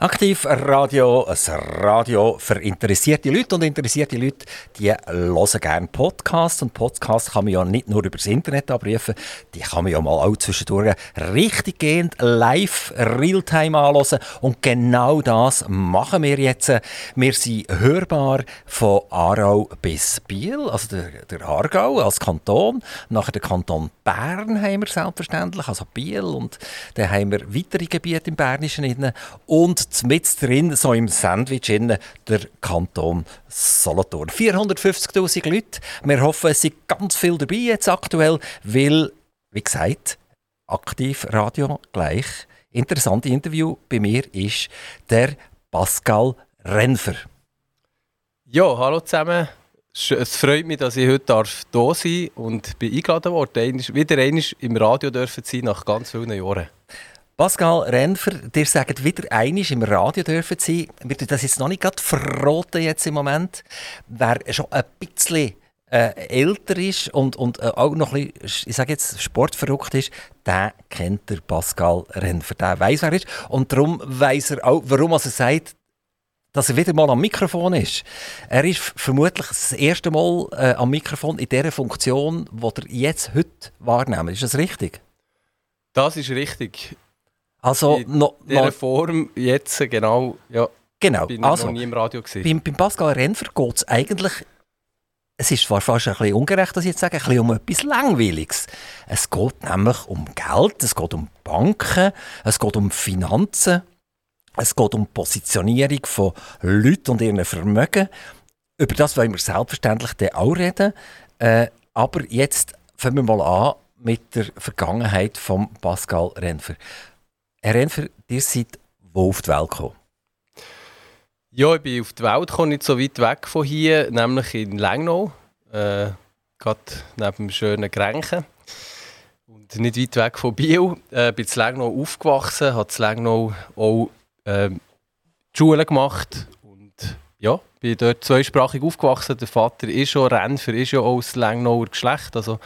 Aktiv Radio, ein Radio für interessierte Leute. Und interessierte Leute, die hören gerne Podcasts. Und Podcasts kann man ja nicht nur über das Internet abrufen, die kann man ja mal auch zwischendurch richtig gehend live, realtime anhören. Und genau das machen wir jetzt. Wir sind hörbar von Aarau bis Biel, also der, der Aargau als Kanton, nachher der Kanton Bern haben wir selbstverständlich, also Biel. Und dann haben wir weitere Gebiete im Bernischen und mit drin, so im Sandwich, innen, der Kanton Solothurn. 450.000 Leute. Wir hoffen, es sind ganz viel dabei jetzt aktuell, weil, wie gesagt, aktiv Radio gleich. Interessante Interview bei mir ist der Pascal Renfer. Ja, hallo zusammen. Es freut mich, dass ich heute hier sein darf und bin eingeladen worden. Wieder einmal im Radio dürfen sein nach ganz vielen Jahren. Pascal Renfer, dir sagt wieder einig im Radio dürfen Sie. Wir das jetzt noch nicht gerade jetzt im Moment. Wer schon ein bisschen äh, älter ist und, und äh, auch noch ein bisschen, ich sage jetzt, sportverrückt ist, der kennt der Pascal Renfer. Der weiß, wer er ist. Und darum weiß er auch, warum er sagt, dass er wieder mal am Mikrofon ist. Er ist vermutlich das erste Mal äh, am Mikrofon in der Funktion, die er jetzt heute wahrnehmen. Ist das richtig? Das ist richtig. Also, in no, dieser no, Form jetzt genau, ja, genau. bin also, noch nie im Radio gewesen. Beim, beim Pascal Renfer geht es eigentlich, es ist zwar fast ein bisschen ungerecht, dass ich jetzt sage, ein bisschen um etwas Langweiliges. Es geht nämlich um Geld, es geht um Banken, es geht um Finanzen, es geht um Positionierung von Leuten und ihren Vermögen. Über das wollen wir selbstverständlich auch reden. Äh, aber jetzt fangen wir mal an mit der Vergangenheit von Pascal Renfer. Herr Renfer, ihr seid wo auf die Welt gekommen? Ja, ich bin auf die Welt gekommen, nicht so weit weg von hier, nämlich in Lengnau, äh, gerade neben dem schönen Grenchen. Und nicht weit weg von Biel. Äh, bin in Lengnau aufgewachsen, habe in Lengnau auch äh, die Schule gemacht und ja, bin dort zweisprachig aufgewachsen. Der Vater ist schon Renfer, ist ja auch aus Lengnauer Geschlecht, also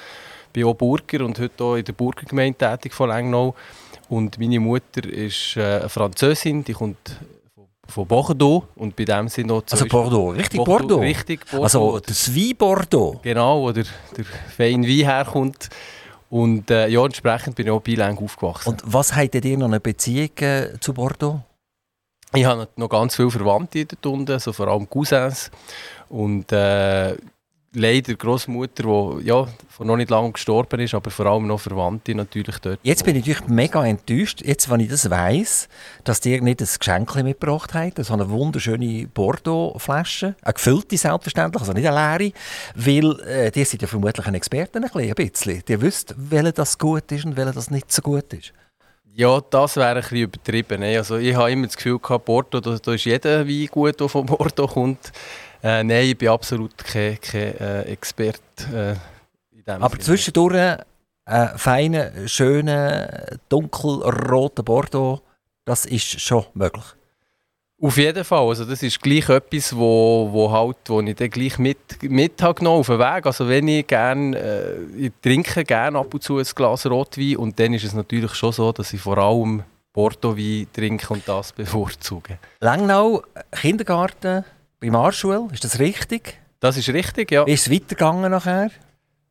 bin auch Burger und heute auch in der Burgergemeinde tätig von Lengnau. Und meine Mutter ist äh, eine Französin, die kommt von Bordeaux und bei dem sind noch Also Bordeaux, richtig Bordeaux? Bordeaux. Richtig Bordeaux. Also das Wein Bordeaux? Genau, wo der, der feine Wein herkommt. Und äh, ja, entsprechend bin ich auch bilang aufgewachsen. Und was habt ihr noch eine Beziehung äh, zu Bordeaux? Ich habe noch ganz viele Verwandte dort unten, also vor allem Cousins. Und äh, leider Großmutter, die ja, vor noch nicht lange gestorben ist, aber vor allem noch Verwandte natürlich dort. Jetzt bin ich natürlich mega enttäuscht, jetzt, wenn ich das weiss, dass dir nicht ein Geschenk mitgebracht habt, so eine wunderschöne Bordeaux-Flasche, eine gefüllte selbstverständlich, also nicht eine leere, weil äh, die sind ja vermutlich ein Experten ein bisschen. Die wisst, welcher das gut ist und welcher das nicht so gut ist. Ja, das wäre ein bisschen übertrieben. Also ich habe immer das Gefühl gehabt, Bordeaux, da, da ist jeder Wein gut, der von Bordeaux kommt. Äh, nein, ich bin absolut kein, kein äh, Experte. Äh, Aber Sinne. zwischendurch äh, feiner, schöner, dunkelroter Bordeaux, das ist schon möglich. Auf jeden Fall. Also das ist gleich etwas, wo, wo, halt, wo ich dann gleich mit, mit habe auf den Weg. Also wenn ich gerne, äh, ich trinke gerne ab und zu ein Glas Rotwein und dann ist es natürlich schon so, dass ich vor allem Bordeaux-Wein trinke und das bevorzuge. Langnau, Kindergarten, Primarschule, ist das richtig? Das ist richtig, ja. Ist es weitergegangen nachher?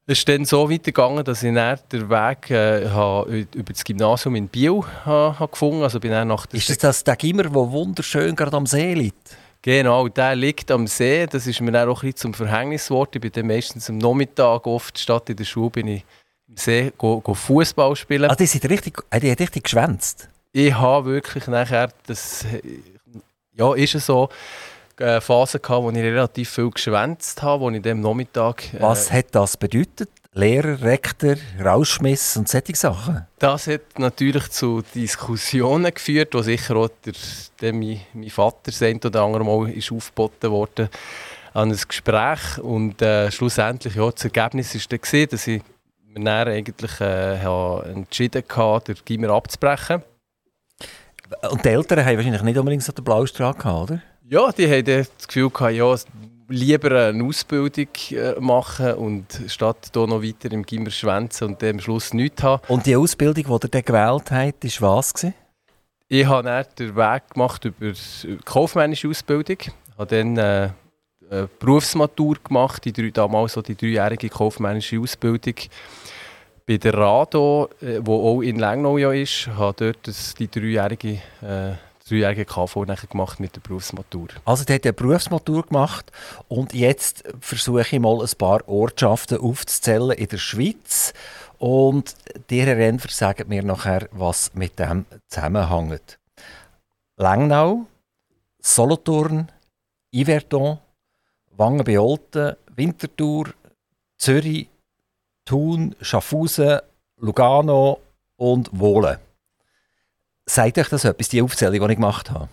Es ist dann so weitergegangen, dass ich dann den Weg äh, über das Gymnasium in Biel ha, ha gefunden also bin nach Ist das das der Gimmer, der wunderschön gerade am See liegt? Genau, der liegt am See. Das ist mir dann auch ein bisschen zum Verhängnis geworden. Ich bin dann meistens am Nachmittag oft statt in der Schule bin ich im See Fußball spielen. Ah, die sind richtig, die hat richtig geschwänzt? Ich habe wirklich nachher, das ja, ist es so, äh, Phase gehabt, wo ich relativ viel geschwänzt habe, wo ich dem Nachmittag... Äh, Was hat das bedeutet? Lehrer, Rektor, Rauschmiss und solche Sachen? Das hat natürlich zu Diskussionen geführt, wo sicher auch der, der mein, mein Vater das oder andere Mal ist aufgeboten wurde an ein Gespräch und äh, schlussendlich ja, das Ergebnis war dann, dass ich mir dann eigentlich äh, entschieden hatte, den Gimmer abzubrechen. Und die Eltern haben wahrscheinlich nicht unbedingt so den Blaustrahl gehabt, oder? Ja, die haben das Gefühl gehabt, ja, lieber eine Ausbildung äh, machen und statt hier noch weiter im Gimmer schwänzen und am Schluss nichts haben. Und die Ausbildung, die ihr dann gewählt habt, war was? Gewesen? ich habe dann den Weg gemacht über die kaufmännische Ausbildung. Ich habe dann äh, eine Berufsmatur gemacht, die drei, damals so die dreijährige kaufmännische Ausbildung. Bei der Rado, äh, wo auch in Lengnau ja ist, habe dort die dreijährige, äh, dreijährige KV nachher gemacht mit der Berufsmatur. Also, der hat eine Berufsmatur gemacht und jetzt versuche ich mal ein paar Ortschaften aufzuzählen in der Schweiz. Und die Renfer sagen mir nachher, was mit dem zusammenhängt. Langnau, Solothurn, Yverdon, Wangen bei Olten, Winterthur, Zürich, Thun, Schaffhausen, Lugano und Wohlen. Sagt euch das etwas, die Aufzählung, die ich gemacht habe?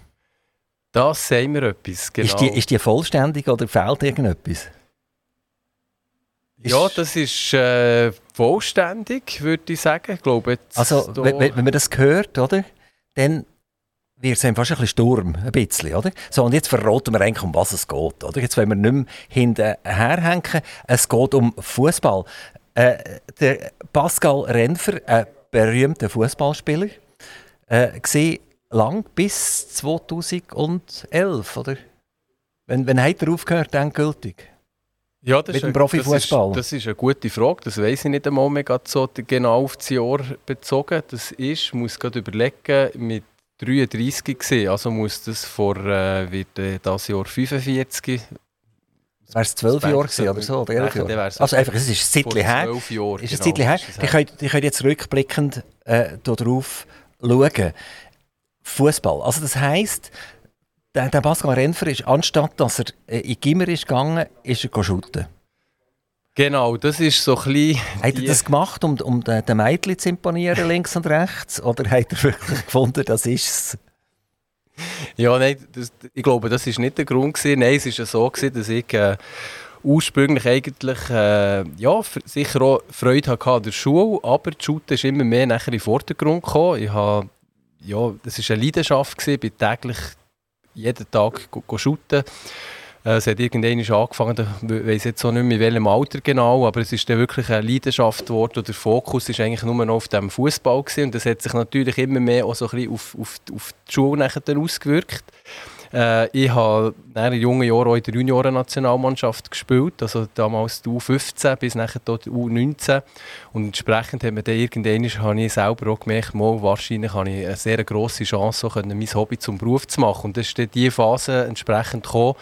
Das sagen wir etwas, genau. Ist die, ist die vollständig oder fehlt irgendetwas? ja, das ist äh, vollständig, würde ich sagen. Ich glaube, jetzt also, wenn, wenn man das hört, oder, dann wird es fast ein bisschen Sturm, ein bisschen, oder? So, und jetzt verraten wir eigentlich, um was es geht, oder? Jetzt wollen wir nicht mehr hinterherhängen. Es geht um Fußball. Äh, der Pascal Renfer, ein berühmter Fußballspieler, äh, gesehen lang bis 2011, oder? Wenn, wenn hat er aufgehört, endgültig? Ja, das mit dem Profifußball? Das, das, ist eine gute Frage. Das weiß ich nicht einmal mehr so genau auf das Jahr bezogen. Das ist, ich muss gerade überlegen, mit 33 gesehen. Also muss das vor äh, wird, äh, das Jahr 45. Wäre es 12 Jahre gewesen oder so? Oder 11 Jahre? Also einfach, es ist ein Zeitchen her. Jahren, ist ein genau, her. Die können, die können jetzt rückblickend äh, darauf schauen. Fußball. Also das heisst, der, der Pascal Renfer ist, anstatt dass er äh, in Gimmer ist gegangen, ist er shooten. Genau, das ist so ein bisschen... Hat er das gemacht, um, um den, den Mädchen zu imponieren, links und rechts? Oder hat er wirklich gefunden, das ist es? Ja, nein, das, ich glaube, das war nicht der Grund. Gewesen. Nein, es war so, gewesen, dass ich äh, ursprünglich eigentlich äh, ja, sicher auch Freude hatte an der Schule, aber die Shooten ist immer mehr nachher in den Vordergrund gekommen. Ich habe, ja, das war eine Leidenschaft, gewesen, ich bin täglich jeden Tag shooten. Äh, es hat irgendwann angefangen, ich weiß jetzt auch nicht mehr in welchem Alter genau, aber es ist dann wirklich eine Leidenschaft geworden. Der Fokus ist eigentlich nur noch auf dem Fußball und das hat sich natürlich immer mehr auch so ein bisschen auf, auf, auf die Schule ausgewirkt. Äh, ich habe in jungen Jahren auch in der Junioren-Nationalmannschaft gespielt, also damals die U15 bis nachher die U19. Und entsprechend hat man dann irgendwann, habe ich selber auch gemerkt, mal, wahrscheinlich habe ich eine sehr grosse Chance, so mein Hobby zum Beruf zu machen. Und das ist diese Phase entsprechend gekommen,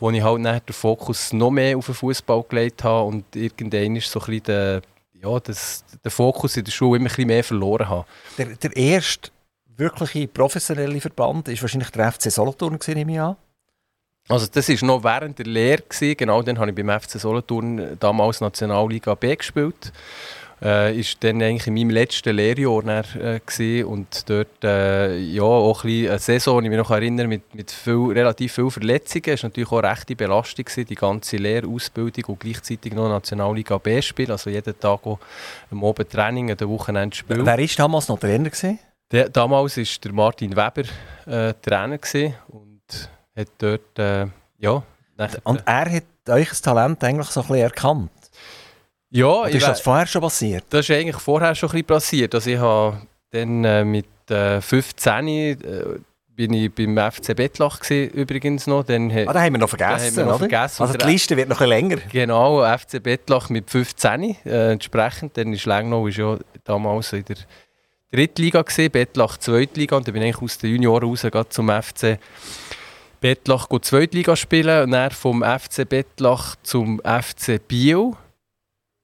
wo ich halt den Fokus noch mehr auf den Fußball gelegt habe und irgendwann so ein bisschen der, ja, das, der Fokus in der Schule immer ein bisschen mehr verloren habe. Der, der erste wirkliche professionelle Verband war wahrscheinlich der FC Solothurn, nehme ich an. Also das war noch während der Lehre, gewesen. genau dann habe ich beim FC Solothurn damals Nationalliga B gespielt. Äh, ist dann eigentlich in meinem letzten Lehrjahr dann, äh, und dort äh, ja, auch ein eine Saison, ich mich noch erinnere, mit, mit viel, relativ vielen Verletzungen. Es war natürlich auch eine rechte Belastung, gewesen, die ganze Lehrausbildung und gleichzeitig noch Nationalliga B spielen, also jeden Tag auch am Abend Training, an den Wochenende spielen. Wer war damals noch Trainer? Gewesen? Der, damals war der Martin Weber äh, Trainer und hat dort, äh, ja... und er hat euch das Talent eigentlich so ein bisschen erkannt? Ja, Oder ist das vorher schon passiert? Das ist eigentlich vorher schon ein bisschen passiert. Also ich habe dann äh, mit äh, 15 äh, bin ich beim FC Bettlach gewesen, übrigens noch. Dann, ah, da haben wir noch vergessen, wir noch vergessen Also die Liste wird noch ein länger. Genau, FC Bettlach mit 15 äh, entsprechend. Dann ist Lengnau ist ja damals in der Drittliga gesehen, Bettlach Zweitliga und dann bin ich aus den Junioren raus zum FC Bettlach Zweitliga spielen und dann vom FC Bettlach zum FC Biel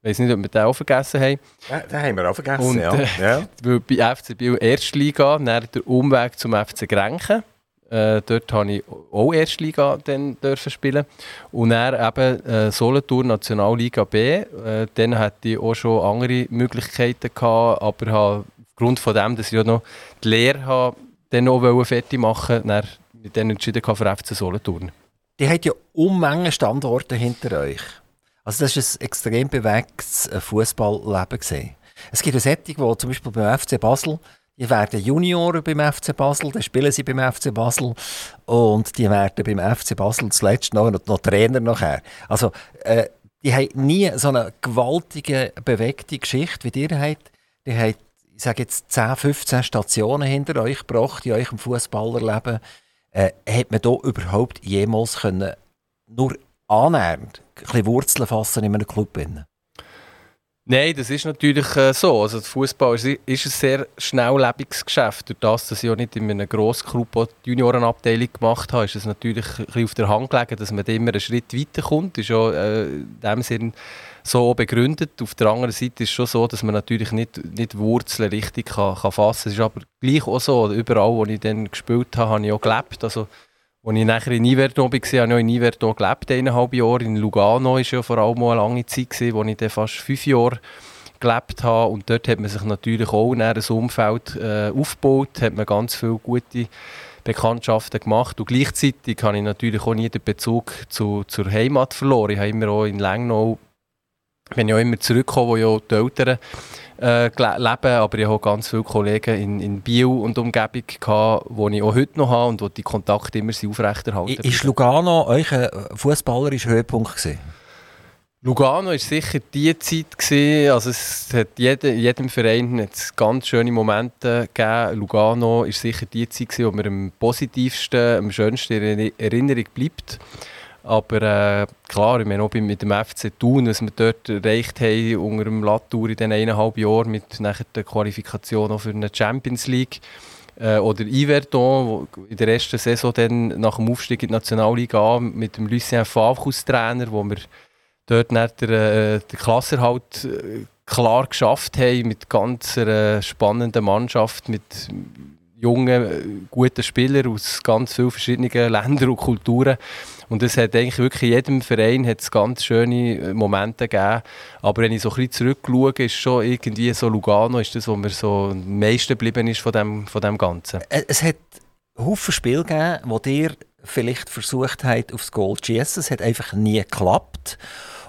ich weiß nicht, ob wir den auch vergessen haben. Ja, den haben wir auch vergessen, und, ja. ja. bei FC Biel Erstliga, dann der Umweg zum FC Grenchen. Äh, dort durfte ich auch Erstliga dann dürfen spielen. Und dann eben äh, Solothurn Nationalliga B. Äh, dann hatte ich auch schon andere Möglichkeiten gehabt, aber habe, aufgrund von dem, dass ich ja noch die Lehre habe, dann noch fertig machen wollte, mit denen entschieden für FC Solothurn. Die hat ja Unmengen Standorte hinter euch. Also das ist ein extrem bewegtes äh, Fußballleben gesehen. Es gibt eine Sättig, wo zum Beispiel beim FC Basel, die werden Junioren beim FC Basel, dann spielen sie beim FC Basel und die werden beim FC Basel zuletzt noch, noch Trainer nachher. Also äh, die haben nie so eine gewaltige, bewegte Geschichte, wie ihr habt. Die haben sage jetzt 10, 15 Stationen hinter euch gebracht in eurem Fußballerleben. Äh, hat man da überhaupt jemals können, nur annähernd Wurzeln fassen in einem Club? Nein, das ist natürlich äh, so. Also Fußball ist, ist, ein sehr schnelllebiges Geschäft. Durch das, dass ich auch nicht in einem grossen Club die Juniorenabteilung gemacht habe, ist es natürlich ein bisschen auf der Hand gelegen, dass man immer einen Schritt weiterkommt. Ist auch äh, in dem Sinn so begründet. Auf der anderen Seite ist es schon so, dass man natürlich nicht, nicht Wurzeln richtig kann, kann fassen kann. Es ist aber gleich auch so, überall, wo ich dann gespielt habe, habe ich auch gelebt. Also, als ich nachher in Yverdon war, habe ich auch in Yverdon gelebt, eineinhalb Jahre. In Lugano war ja vor allem eine lange Zeit, wo ich dann fast fünf Jahre gelebt habe. Und dort hat man sich natürlich auch ein Umfeld äh, aufgebaut, hat man ganz viele gute Bekanntschaften gemacht. Und gleichzeitig habe ich natürlich auch nie den Bezug zu, zur Heimat verloren. Ich habe immer auch in Lengnau bin ja immer zurückgekommen, wo ja die Eltern äh, leben, aber ich habe ganz viele Kollegen in, in Biel und Umgebung gehabt, die ich auch heute noch habe und wo die Kontakte immer aufrechterhalten. Ist Lugano euer fußballerischer Höhepunkt gewesen? Lugano war sicher die Zeit, gewesen, also es hat jede, jedem Verein hat ganz schöne Momente gegeben. Lugano war sicher die Zeit, gewesen, wo mir am positivsten, am schönsten in Erinnerung bleibt. Aber äh, klar, ich meine auch mit dem FC Thun, was wir dort erreicht haben unter dem Latour in diesen eineinhalb Jahren mit nachher der Qualifikation auch für eine Champions League. Äh, oder Yverdon, wo in der ersten Saison dann nach dem Aufstieg in die Nationalliga mit dem Lucien Favre Trainer, wo wir dort den, äh, den Klasserhalt äh, klar geschafft haben mit ganz einer spannenden Mannschaft, mit jungen, guten Spielern aus ganz vielen verschiedenen Ländern und Kulturen. Und es hat eigentlich wirklich jedem Verein hat's ganz schöne äh, Momente gegeben. Aber wenn ich so ein bisschen zurückschaue, ist schon irgendwie so Lugano ist das, wo mir so am meisten geblieben ist von dem, von dem Ganzen. Es hat Haufen Spiele gegeben, wo dir vielleicht versucht habt, aufs Goal zu schießen. Es hat einfach nie geklappt.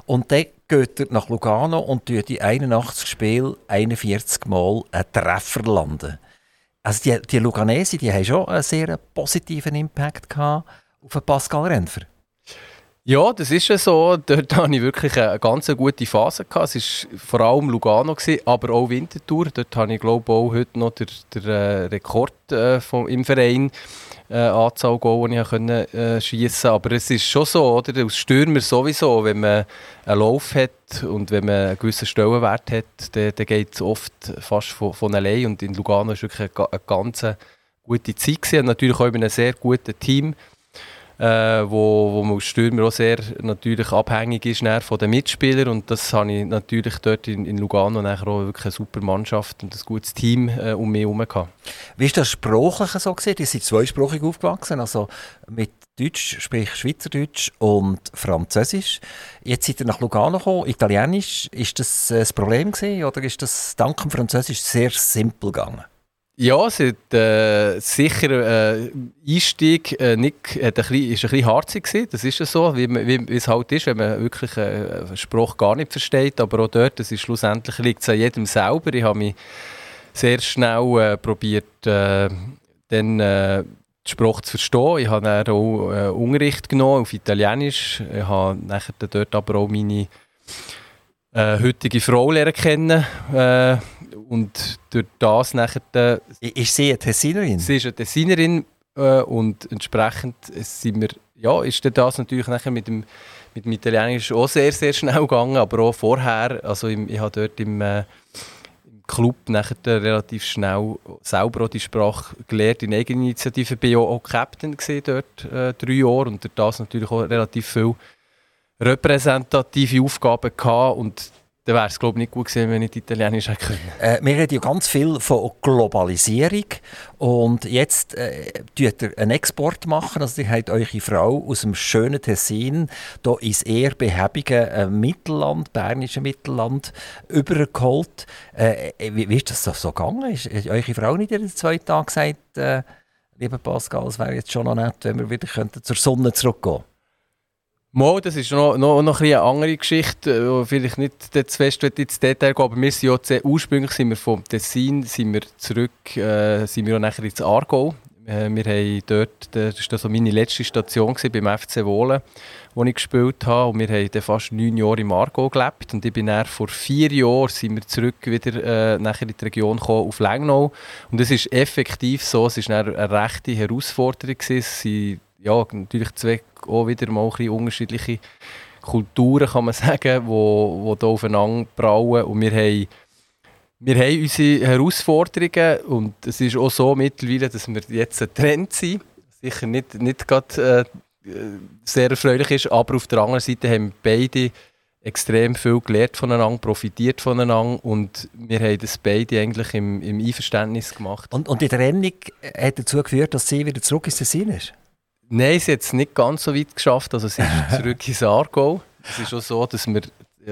Und dann geht er nach Lugano und tut in 81 Spielen 41 Mal einen Treffer landen. Also die, die Luganesi, die haben schon einen sehr positiven Impact gehabt auf Pascal Renfer. Ja, das ist ja so. Dort hatte ich wirklich eine ganz gute Phase. Gehabt. Es war vor allem Lugano, gewesen, aber auch Winterthur. Dort habe ich glaube auch heute noch den, den äh, Rekord äh, vom, im Verein äh, Anzahl Goal, die ich können, äh, schiessen Aber es ist schon so, oder? als Stürmer sowieso, wenn man einen Lauf hat und wenn man einen gewissen Stellenwert hat, dann, dann geht es oft fast von, von allein. Und in Lugano war wirklich eine, eine ganz gute Zeit. Gewesen. Natürlich auch mit einem sehr guten Team äh, wo, wo man als Stürmer auch sehr natürlich abhängig ist von den Mitspielern und das habe ich natürlich dort in, in Lugano nachher auch wirklich eine super Mannschaft und ein gutes Team äh, um mich herum. Wie ist das sprachlich so gesehen? Ihr seid zweisprachig aufgewachsen, also mit Deutsch, sprich Schweizerdeutsch und Französisch. Jetzt seid ihr nach Lugano gekommen, Italienisch. Ist das das Problem gewesen, oder ist das dank dem Französisch sehr simpel gegangen? Ja, es hat äh, sicher äh, Einstieg äh, nicht, hat ein bisschen, ist ein bisschen harzig gewesen. Das ist ja so, wie, wie, wie, es halt ist, wenn man wirklich äh, einen Spruch gar nicht versteht. Aber auch dort, das ist schlussendlich liegt es an jedem selber. Ich habe mich sehr schnell äh, probiert, äh, dann äh, den Spruch zu verstehen. Ich habe dann auch äh, Unterricht genommen auf Italienisch. Ich habe nachher dort aber auch meine äh, heutige Frau lernen kennen. Äh, und durch das nachher... Äh, ist sie eine Tessinerin? Sie ist eine Tessinerin äh, und entsprechend sind wir, ja, ist das natürlich nachher mit dem, mit dem Italienisch auch sehr, sehr schnell gegangen, aber auch vorher, also im, ich habe dort im, äh, im Club nachher relativ schnell selber auch die Sprache gelernt, in Eigeninitiative, bin ich auch, auch Captain gesehen dort, äh, drei Jahre und durch das natürlich auch relativ viel repräsentative Aufgaben gehabt und dann wäre es glaube ich nicht gut gewesen, wenn ich Italienisch hätte können. Äh, wir reden ja ganz viel von Globalisierung und jetzt äh, tut ihr einen Export machen, also ihr habt eure Frau aus dem schönen Tessin hier ins eher behäbige äh, Mittelland, bernische Mittelland, übergeholt. Äh, wie, wie, ist das so, so gegangen? Ist, ist eure Frau nicht in den zwei Tagen gesagt, äh, lieber Pascal, es wäre jetzt schon noch nett, wenn wir wieder zur Sonne zurückgehen könnten? Mo, das ist noch, noch, noch ein eine andere Geschichte, wo vielleicht nicht zu fest ins Detail gehen, aber wir sind ja ursprünglich sind wir vom Tessin sind wir zurück, äh, sind wir auch nachher ins Aargau. Äh, wir haben dort, das war so meine letzte Station beim FC Wohlen, wo ich gespielt habe. Und wir haben fast neun Jahre im Margot gelebt. Und ich bin dann vor vier Jahren sind wir zurück wieder äh, nachher in die Region gekommen, auf Lengnau. Und es ist effektiv so, es war eine rechte Herausforderung. Gewesen. Ja, natürlich zwei auch wieder mal ein bisschen unterschiedliche Kulturen, kann man sagen, wo, wo aufeinander brauen. Und wir haben wir haben unsere Herausforderungen und es ist auch so mittlerweile, dass wir jetzt Trend sind. Sicher nicht, nicht gerade äh, sehr erfreulich ist, aber auf der anderen Seite haben beide extrem viel gelernt voneinander, profitiert voneinander und wir haben das beide eigentlich im, im Einverständnis gemacht. Und, und die Trennung hat dazu geführt, dass sie wieder zurück ins Tessin ist? Nein, sie hat es nicht ganz so weit geschafft, also sie ist zurück ins Aargau. Es ist auch so, dass wir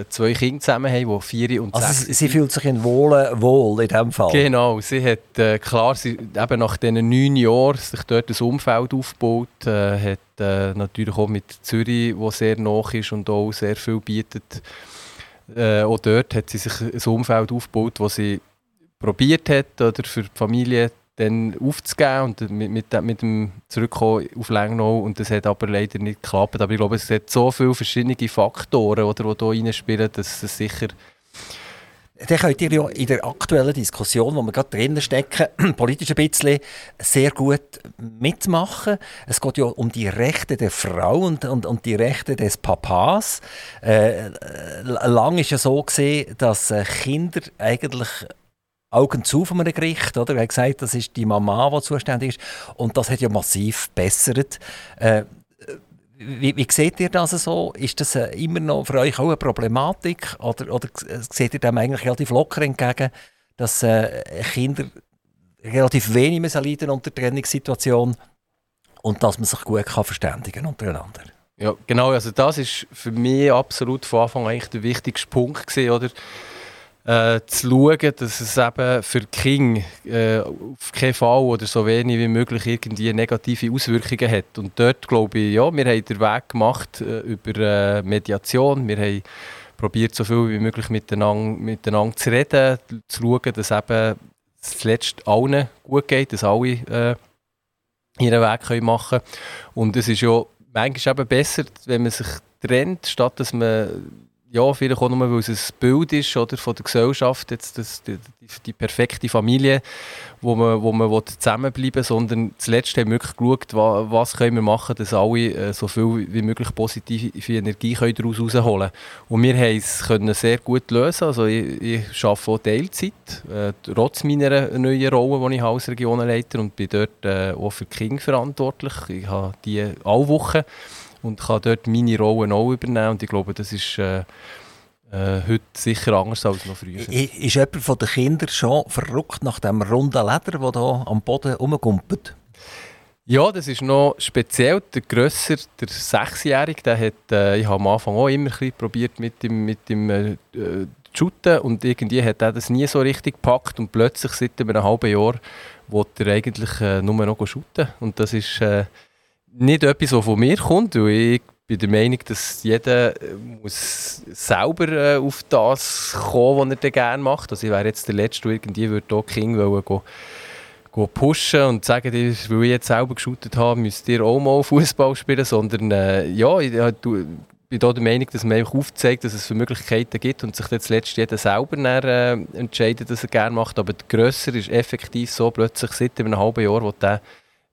zwei Kinder zusammen haben, die vier und also sechs sie, sie fühlt sich in Wohlen wohl in diesem Fall? Genau, sie hat äh, klar, sie, eben nach diesen neun Jahren sich dort ein Umfeld aufgebaut, äh, hat äh, natürlich auch mit Zürich, wo sehr nach ist und auch sehr viel bietet. Äh, auch dort hat sie sich ein Umfeld aufgebaut, wo sie probiert hat, oder für die Familie dann aufzugeben und mit, mit, mit dem Zurückkommen auf Lengnau und das hat aber leider nicht geklappt. Aber ich glaube, es hat so viele verschiedene Faktoren, oder, die hier reinspielen, dass es sicher... Dann könnt ihr ja in der aktuellen Diskussion, wo wir gerade drinnen stecken, politisch ein bisschen sehr gut mitmachen. Es geht ja um die Rechte der Frau und, und, und die Rechte des Papas. Äh, lang ist ja so gesehen, dass äh, Kinder eigentlich Augen zu von einem Gericht. Oder? Er hat gesagt, das ist die Mama, die zuständig ist. Und das hat ja massiv verbessert. Äh, wie, wie seht ihr das so? Ist das äh, immer noch für euch auch eine Problematik? Oder, oder seht ihr dem eigentlich relativ locker entgegen, dass äh, Kinder relativ wenig müssen leiden unter der Trainingssituation und dass man sich gut kann verständigen untereinander? Ja, genau. Also das ist für mich absolut von Anfang an eigentlich der wichtigste Punkt gewesen, oder? Äh, zu schauen, dass es eben für die Kinder äh, auf keinen Fall oder so wenig wie möglich irgendwie negative Auswirkungen hat. Und dort glaube ich, ja, wir haben den Weg gemacht äh, über äh, Mediation. Wir haben probiert, so viel wie möglich miteinander, miteinander zu reden, zu schauen, dass eben zuletzt allen gut geht, dass alle äh, ihren Weg können machen können. Und es ist ja manchmal eben besser, wenn man sich trennt, statt dass man ja, vielleicht auch nur, weil es ein Bild ist oder, von der Gesellschaft, jetzt das, die, die, perfekte Familie, wo man, wo man zusammenbleiben will, sondern zuletzt haben wir wirklich geschaut, was, was können wir machen, dass alle äh, so viel wie möglich positive Energie können daraus herausholen können. Und wir haben es können sehr gut lösen. Also ich, ich arbeite auch Teilzeit, äh, trotz meiner neuen Rolle, die ich als Regionenleiter und bin dort äh, auch für Kinder verantwortlich. Ich habe die alle Wochen und kann dort meine Rolle auch übernehmen. Und ich glaube, das ist äh, äh, heute sicher anders als noch früher. Ist, jemand von den Kindern schon verrückt nach dem runden Leder, das hier am Boden rumgumpelt? Ja, das ist noch speziell. Der Grösser, der Sechsjährige, der hat, äh, ich habe am Anfang auch immer ein probiert mit dem, mit dem äh, shooten und irgendwie hat er das nie so richtig gepackt und plötzlich seit einem halben Jahr wollte er eigentlich äh, nur noch shooten und das ist äh, nicht etwas, was von mir kommt, weil ich bin der Meinung, dass jeder äh, muss selber äh, auf das kommen, was er gerne macht. Also ich wäre jetzt der Letzte, der irgendwie würde hier King wollen, go, go pushen und sagen, weil ich jetzt selber geshootet habe, müsst ihr auch mal Fußball spielen, sondern äh, ja, ich, ich, bin da der Meinung, dass man einfach aufzeigt, dass es für Möglichkeiten gibt und sich dann zuletzt jeder selber dann, äh, entscheidet, dass er gerne macht. Aber Grösser ist effektiv so, plötzlich seit einem halben Jahr, wo der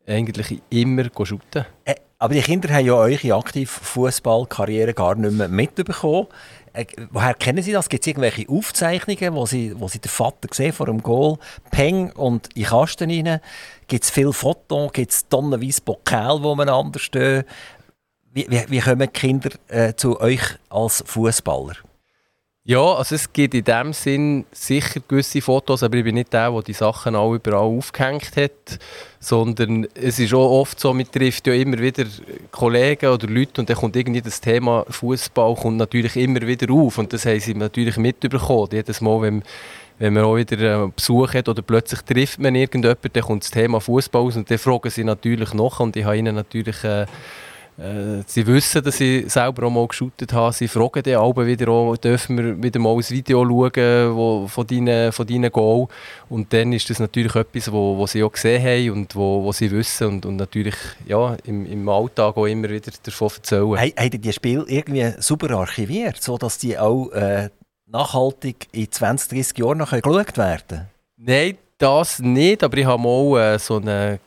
eigentlich immer shooten. Äh, aber die Kinder haben ja eure aktive Fußballkarriere gar nicht mehr mitbekommen. Äh, woher kennen Sie das? Gibt es irgendwelche Aufzeichnungen, wo Sie, wo Sie den Vater sehen vor dem Goal, Peng und in Kasten rein? Gibt es viele Fotos? Gibt es tonnenweise Pokal, wo man anders stehen? Wie, wie, wie kommen die Kinder äh, zu euch als Fußballer? Ja, also es gibt in dem Sinn sicher gewisse Fotos, aber ich bin nicht der, der die Sachen auch überall aufgehängt hat, sondern es ist auch oft so, man trifft ja immer wieder Kollegen oder Leute und dann kommt irgendwie das Thema Fußball kommt natürlich immer wieder auf und das haben sie natürlich mitbekommen. Jedes Mal, wenn, wenn man auch wieder Besuch hat oder plötzlich trifft man irgendjemanden, dann kommt das Thema Fußball aus und dann fragen sie natürlich noch und ich habe ihnen natürlich... Äh, äh, sie wissen, dass ich selber auch mal geshootet habe. Sie fragen dann auch wieder, auch, dürfen wir wieder mal ein Video schauen wo, von, deinen, von deinen Goal. Und dann ist das natürlich etwas, wo, wo sie auch gesehen haben und wo, wo sie wissen und, und natürlich ja, im, im Alltag auch immer wieder davon erzählen. Haben hey, die Spiele irgendwie super archiviert, sodass die auch äh, nachhaltig in 20, 30 Jahren noch geschaut werden Nein, das nicht, aber ich habe mal äh, so eine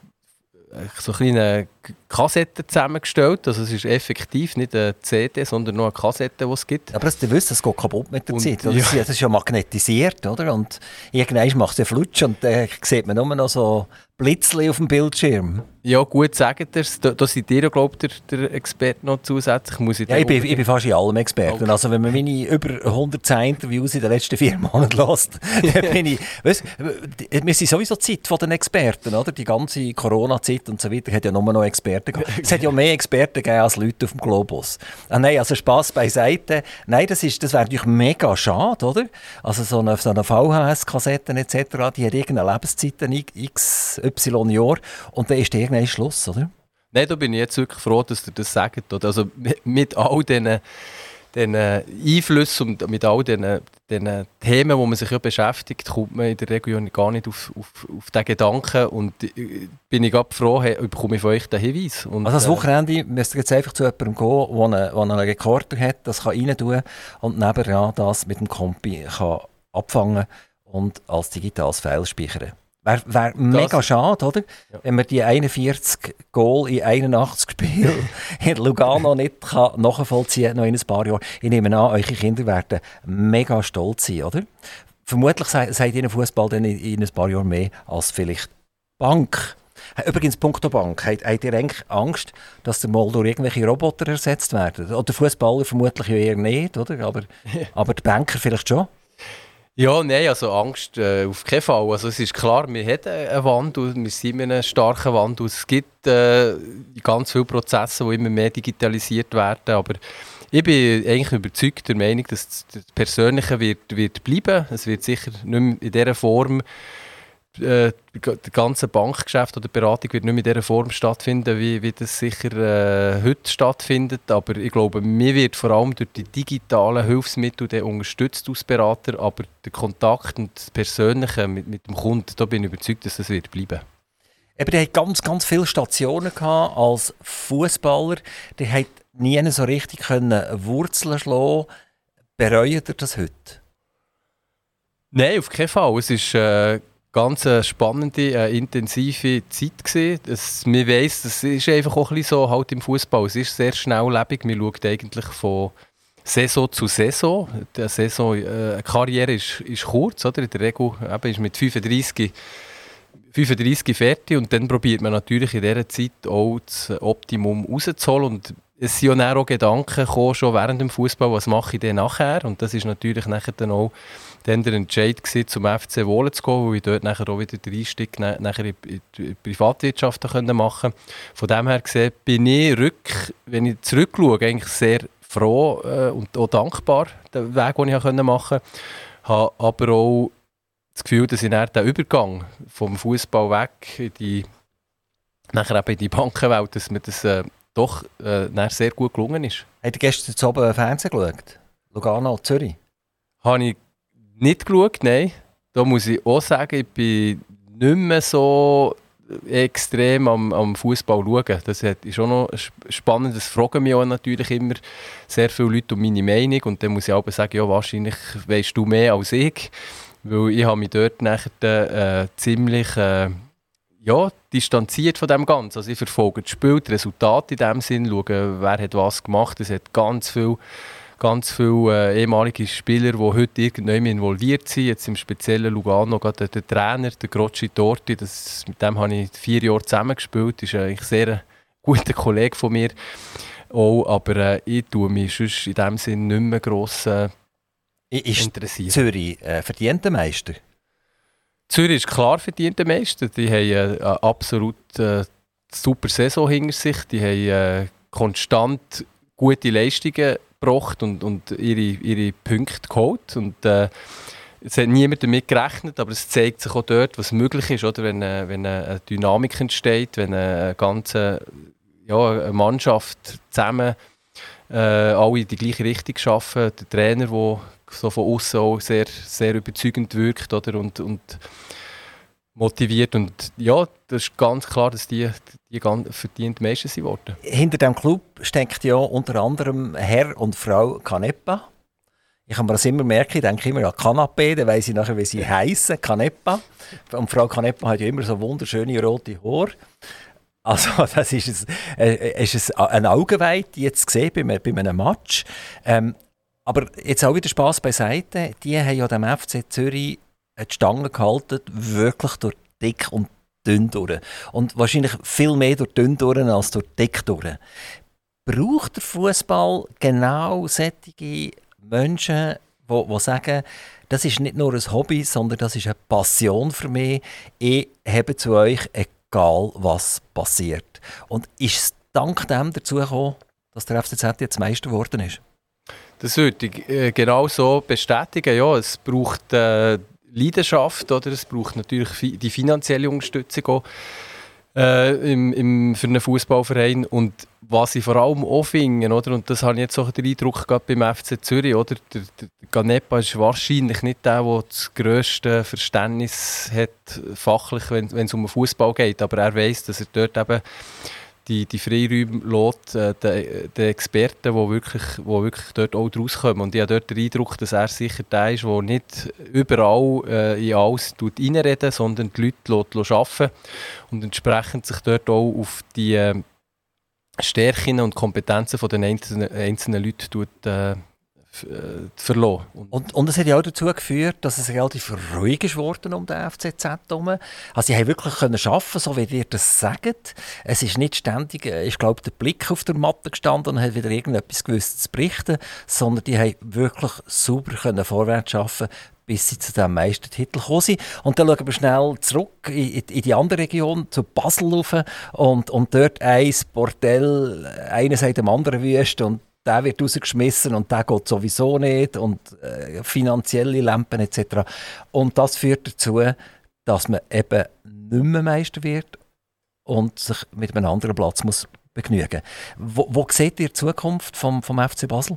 so eine Kassette zusammengestellt. Also es ist effektiv nicht eine CD, sondern nur eine Kassette, die es gibt. Aber das, du weißt, es geht kaputt mit der und, Zeit. Ja. Das ist ja magnetisiert, oder? Und irgendwann macht es ja Flutsch und dann sieht man nur noch so Blitzli auf dem Bildschirm. Ja, gut, sagt ihr Da, da seid ihr, glaube ich, der, der Experte noch zusätzlich. Muss ich, ja, ich, bin, ich bin fast in allem Experte. Okay. Also wenn man meine über 110 Interviews in den letzten vier Monaten lässt, dann bin ich... Weißt, wir sind sowieso Zeit von den Experten, oder? Die ganze Corona-Zeit und so weiter hat ja nur noch Experten gehabt. Es hat ja mehr Experten gegeben als Leute auf dem Globus. Ah, nein, also Spass beiseite. Nein, das, das wäre natürlich mega schade, oder? Also so eine, so eine VHS-Kassette etc., die hat irgendeine Lebenszeit, x Y Jahre und dann ist irgendwann Schluss, oder? Nein, da bin ich jetzt wirklich froh, dass ihr das sagt. Also mit, all diesen, diesen Einflüssen und mit all diesen, diesen Themen, wo man sich ja beschäftigt, kommt man in der Region gar nicht auf, auf, auf diesen Gedanken und bin ich gerade froh, hey, bekomme ich von euch den Hinweis. Und, also das äh, Wochenende müsst ihr jetzt einfach zu jemandem gehen, der einen, einen Rekorder hat, das kann rein tun und nebenan das mit dem Kompi kann abfangen und als digitales File speichern. Wäre wär mega schade, oder? Ja. Wenn man die 41 Goal in 81 Spielen in Lugano nicht kann nachvollziehen kann, noch in ein paar Jahren. Ich nehme an, eure Kinder werden mega stolz sein, oder? Vermutlich seid ihr Fußball dann in, in ein paar Jahren mehr als vielleicht Bank. Übrigens, Punkto Bank, habt, habt ihr eigentlich Angst, dass der mal durch irgendwelche Roboter ersetzt werden? Oder Fußballer vermutlich ja eher nicht, oder? Aber, aber die Banker vielleicht schon? Ja, nein, also Angst äh, auf keinen Fall. Also es ist klar, wir haben einen Wandel, wir sind in einem starken Wandel. Es gibt äh, ganz viele Prozesse, die immer mehr digitalisiert werden, aber ich bin eigentlich überzeugt der Meinung, dass das Persönliche wird, wird bleiben. Es wird sicher nicht mehr in dieser Form äh, das ganze Bankgeschäft oder Beratung wird nicht mehr in dieser Form stattfinden, wie, wie das sicher äh, heute stattfindet. Aber ich glaube, mir wird vor allem durch die digitalen Hilfsmittel unterstützt als Berater, aber der Kontakt und das Persönliche mit, mit dem Kunden, da bin ich überzeugt, dass das wird bleiben. Aber der hat ganz, ganz viele Stationen gehabt als Fußballer. Der hat nie so richtig können Wurzeln schlagen. Bereut er das heute? Nein, auf keinen Fall. Es ist äh, ganz eine spannende, äh, intensive Zeit gewesen. Es, man weiss, das ist einfach auch ein so halt im Fußball. Es ist sehr schnelllebig. Man schaut eigentlich von Saison zu Saison. Die Saison, äh, eine Karriere ist, ist kurz, oder? In der Regel eben, ist mit 35 35 fertig und dann probiert man natürlich in dieser Zeit auch das Optimum rauszuholen und es sind ja auch Gedanken gekommen, schon während dem Fußball, was mache ich denn nachher? Und das ist natürlich nachher dann auch dann der Entscheid gewesen, zum FC Wohlen zu gehen, weil ich dort nachher auch wieder den Einstieg nachher in die Privatwirtschaft machen konnte. Von dem her gesehen bin ich, rück, wenn ich zurückschaue, eigentlich sehr froh äh, und auch dankbar, den Weg, den ich machen konnte. Habe aber auch das Gefühl, dass ich den Übergang vom Fußball weg in die, nachher in die Bankenwelt, dass mir das äh, doch äh, sehr gut gelungen ist. Hat ihr gestern oben Fernsehen geschaut? Lugano, Zürich? Habe ich nicht geschaut, nein. Da muss ich auch sagen, ich bin nicht mehr so extrem am, am Fußball schauen. Das ist auch noch spannend. Das fragen mich auch natürlich immer sehr viele Leute um meine Meinung. Und dann muss ich auch sagen, ja, wahrscheinlich weißt du mehr als ich. Weil ich habe mich dort nachher äh, ziemlich äh, ja, distanziert von dem Ganzen. Also ich verfolge das Spiel, die Resultate in dem Sinn, schaue, wer hat was gemacht. Es hat ganz viel ganz viele äh, ehemalige Spieler, die heute irgendwann involviert sind. Jetzt im speziellen Lugano gerade der, Trainer, der Grocci Torti, das, mit dem habe ich vier Jahre zusammengespielt. Das ist eigentlich sehr ein guter Kollege von mir. Auch, aber äh, ich tue mich sonst in dem Sinn nicht mehr gross äh, interessieren. Zürich äh, verdient den Meister? Zürich ist klar verdient der Meister. Die haben äh, eine absolut äh, super Saison hinter sich. Die haben äh, konstant gute Leistungen gebracht und, und ihre, ihre Punkte geholt. Und, äh, es hat niemand damit gerechnet, aber es zeigt sich auch dort, was möglich ist, oder? Wenn, wenn eine Dynamik entsteht, wenn ein ganzer ja, eine Mannschaft zusammen äh, alle in die gleiche Richtung arbeiten. Der Trainer, der so von außen auch sehr, sehr überzeugend wirkt oder? Und, und motiviert. Und ja, das ist ganz klar, dass die, die verdient Meister sind worden. Hinter dem Club steckt ja unter anderem Herr und Frau Canepa. Ich kann mir das immer merken, ich denke immer an Canapé, dann weiss ich nachher, wie sie heißen, Canepa. Und Frau Canepa hat ja immer so wunderschöne rote Haare. Also das ist, ein, äh, ist ein Augenweid jetzt gesehen bei, bei einem Match. Ähm, aber jetzt auch wieder Spass beiseite. Die haben ja dem FC Zürich die Stange gehalten, wirklich durch dick und dünn durch. Und wahrscheinlich viel mehr durch dünn durch als durch dick durch. Braucht der Fußball genau solche Menschen, die sagen, das ist nicht nur ein Hobby, sondern das ist eine Passion für mich. Ich habe zu euch, egal was passiert. Und ist es dank dem dazu gekommen, dass der FCZ jetzt Meister geworden ist? Das würde ich äh, genau so bestätigen. Ja, es braucht äh, Leidenschaft, oder? es braucht natürlich die finanzielle Unterstützung auch, äh, im, im, für einen Fußballverein. Und was ich vor allem auch oder? und das habe ich jetzt auch den Eindruck gehabt beim FC Zürich, oder? Der, der Ganepa ist wahrscheinlich nicht der, der das grösste Verständnis hat, fachlich, wenn es um den Fußball geht, aber er weiß, dass er dort eben die, die Freiräume lässt, äh, den, Experten, die wirklich, wo wirklich dort auch rauskommen. Und ich habe dort den Eindruck, dass er sicher der ist, der nicht überall äh, in alles reinreden sondern die Leute lässt, arbeiten und entsprechend sich dort auch auf die äh, Stärken und Kompetenzen der einzelnen, einzelnen Leute tut, äh, äh, verloren. Und, und es hat ja auch dazu geführt, dass es relativ ruhig ist um den FCZ herum. Also sie haben wirklich können arbeiten, so wie ihr das sagt. Es ist nicht ständig, äh, ich glaube, der Blick auf der Matte gestanden und hat wieder irgendetwas gewusst zu berichten, sondern die haben wirklich super können vorwärts arbeiten bis sie zu diesem Meistertitel gekommen sind. Und dann schauen wir schnell zurück in, in die andere Region, zu Basel rauf, und, und dort ein Bordell, einer sagt dem anderen wüst und der wird rausgeschmissen und der geht sowieso nicht und äh, finanzielle Lampen etc. Und das führt dazu, dass man eben nicht mehr Meister wird und sich mit einem anderen Platz muss begnügen wo, wo seht ihr die Zukunft vom, vom FC Basel?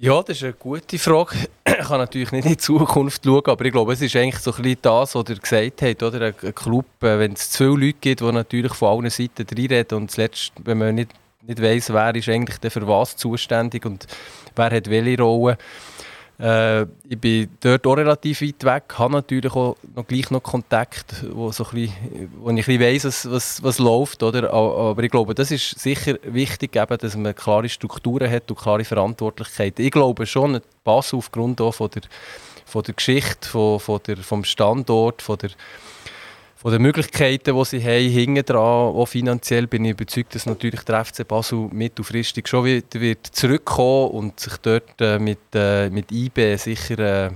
Ja, das ist eine gute Frage. Ich kann natürlich nicht in die Zukunft schauen, aber ich glaube, es ist eigentlich so ein das, was ihr gesagt habt. Oder? Ein Club, äh, wenn es zu Leute gibt, die natürlich von allen Seiten reinreden und zuletzt, wenn man nicht nicht weiss, wer ist eigentlich für was zuständig und wer hat welche Rolle. Äh, ich bin dort auch relativ weit weg, habe natürlich auch noch gleich noch Kontakt, wo, so bisschen, wo ich weiss, was, was, was läuft. Oder? Aber ich glaube, das ist sicher wichtig, eben, dass man klare Strukturen hat und klare Verantwortlichkeiten. Ich glaube schon, Pass aufgrund von der, von der Geschichte, von, von der, vom Standort, von der von den Möglichkeiten, die sie haben, hinten dran, auch finanziell, bin ich überzeugt, dass natürlich der FC Basel mittelfristig schon wieder wird zurückkommen und sich dort äh, mit, äh, mit IB sicher äh,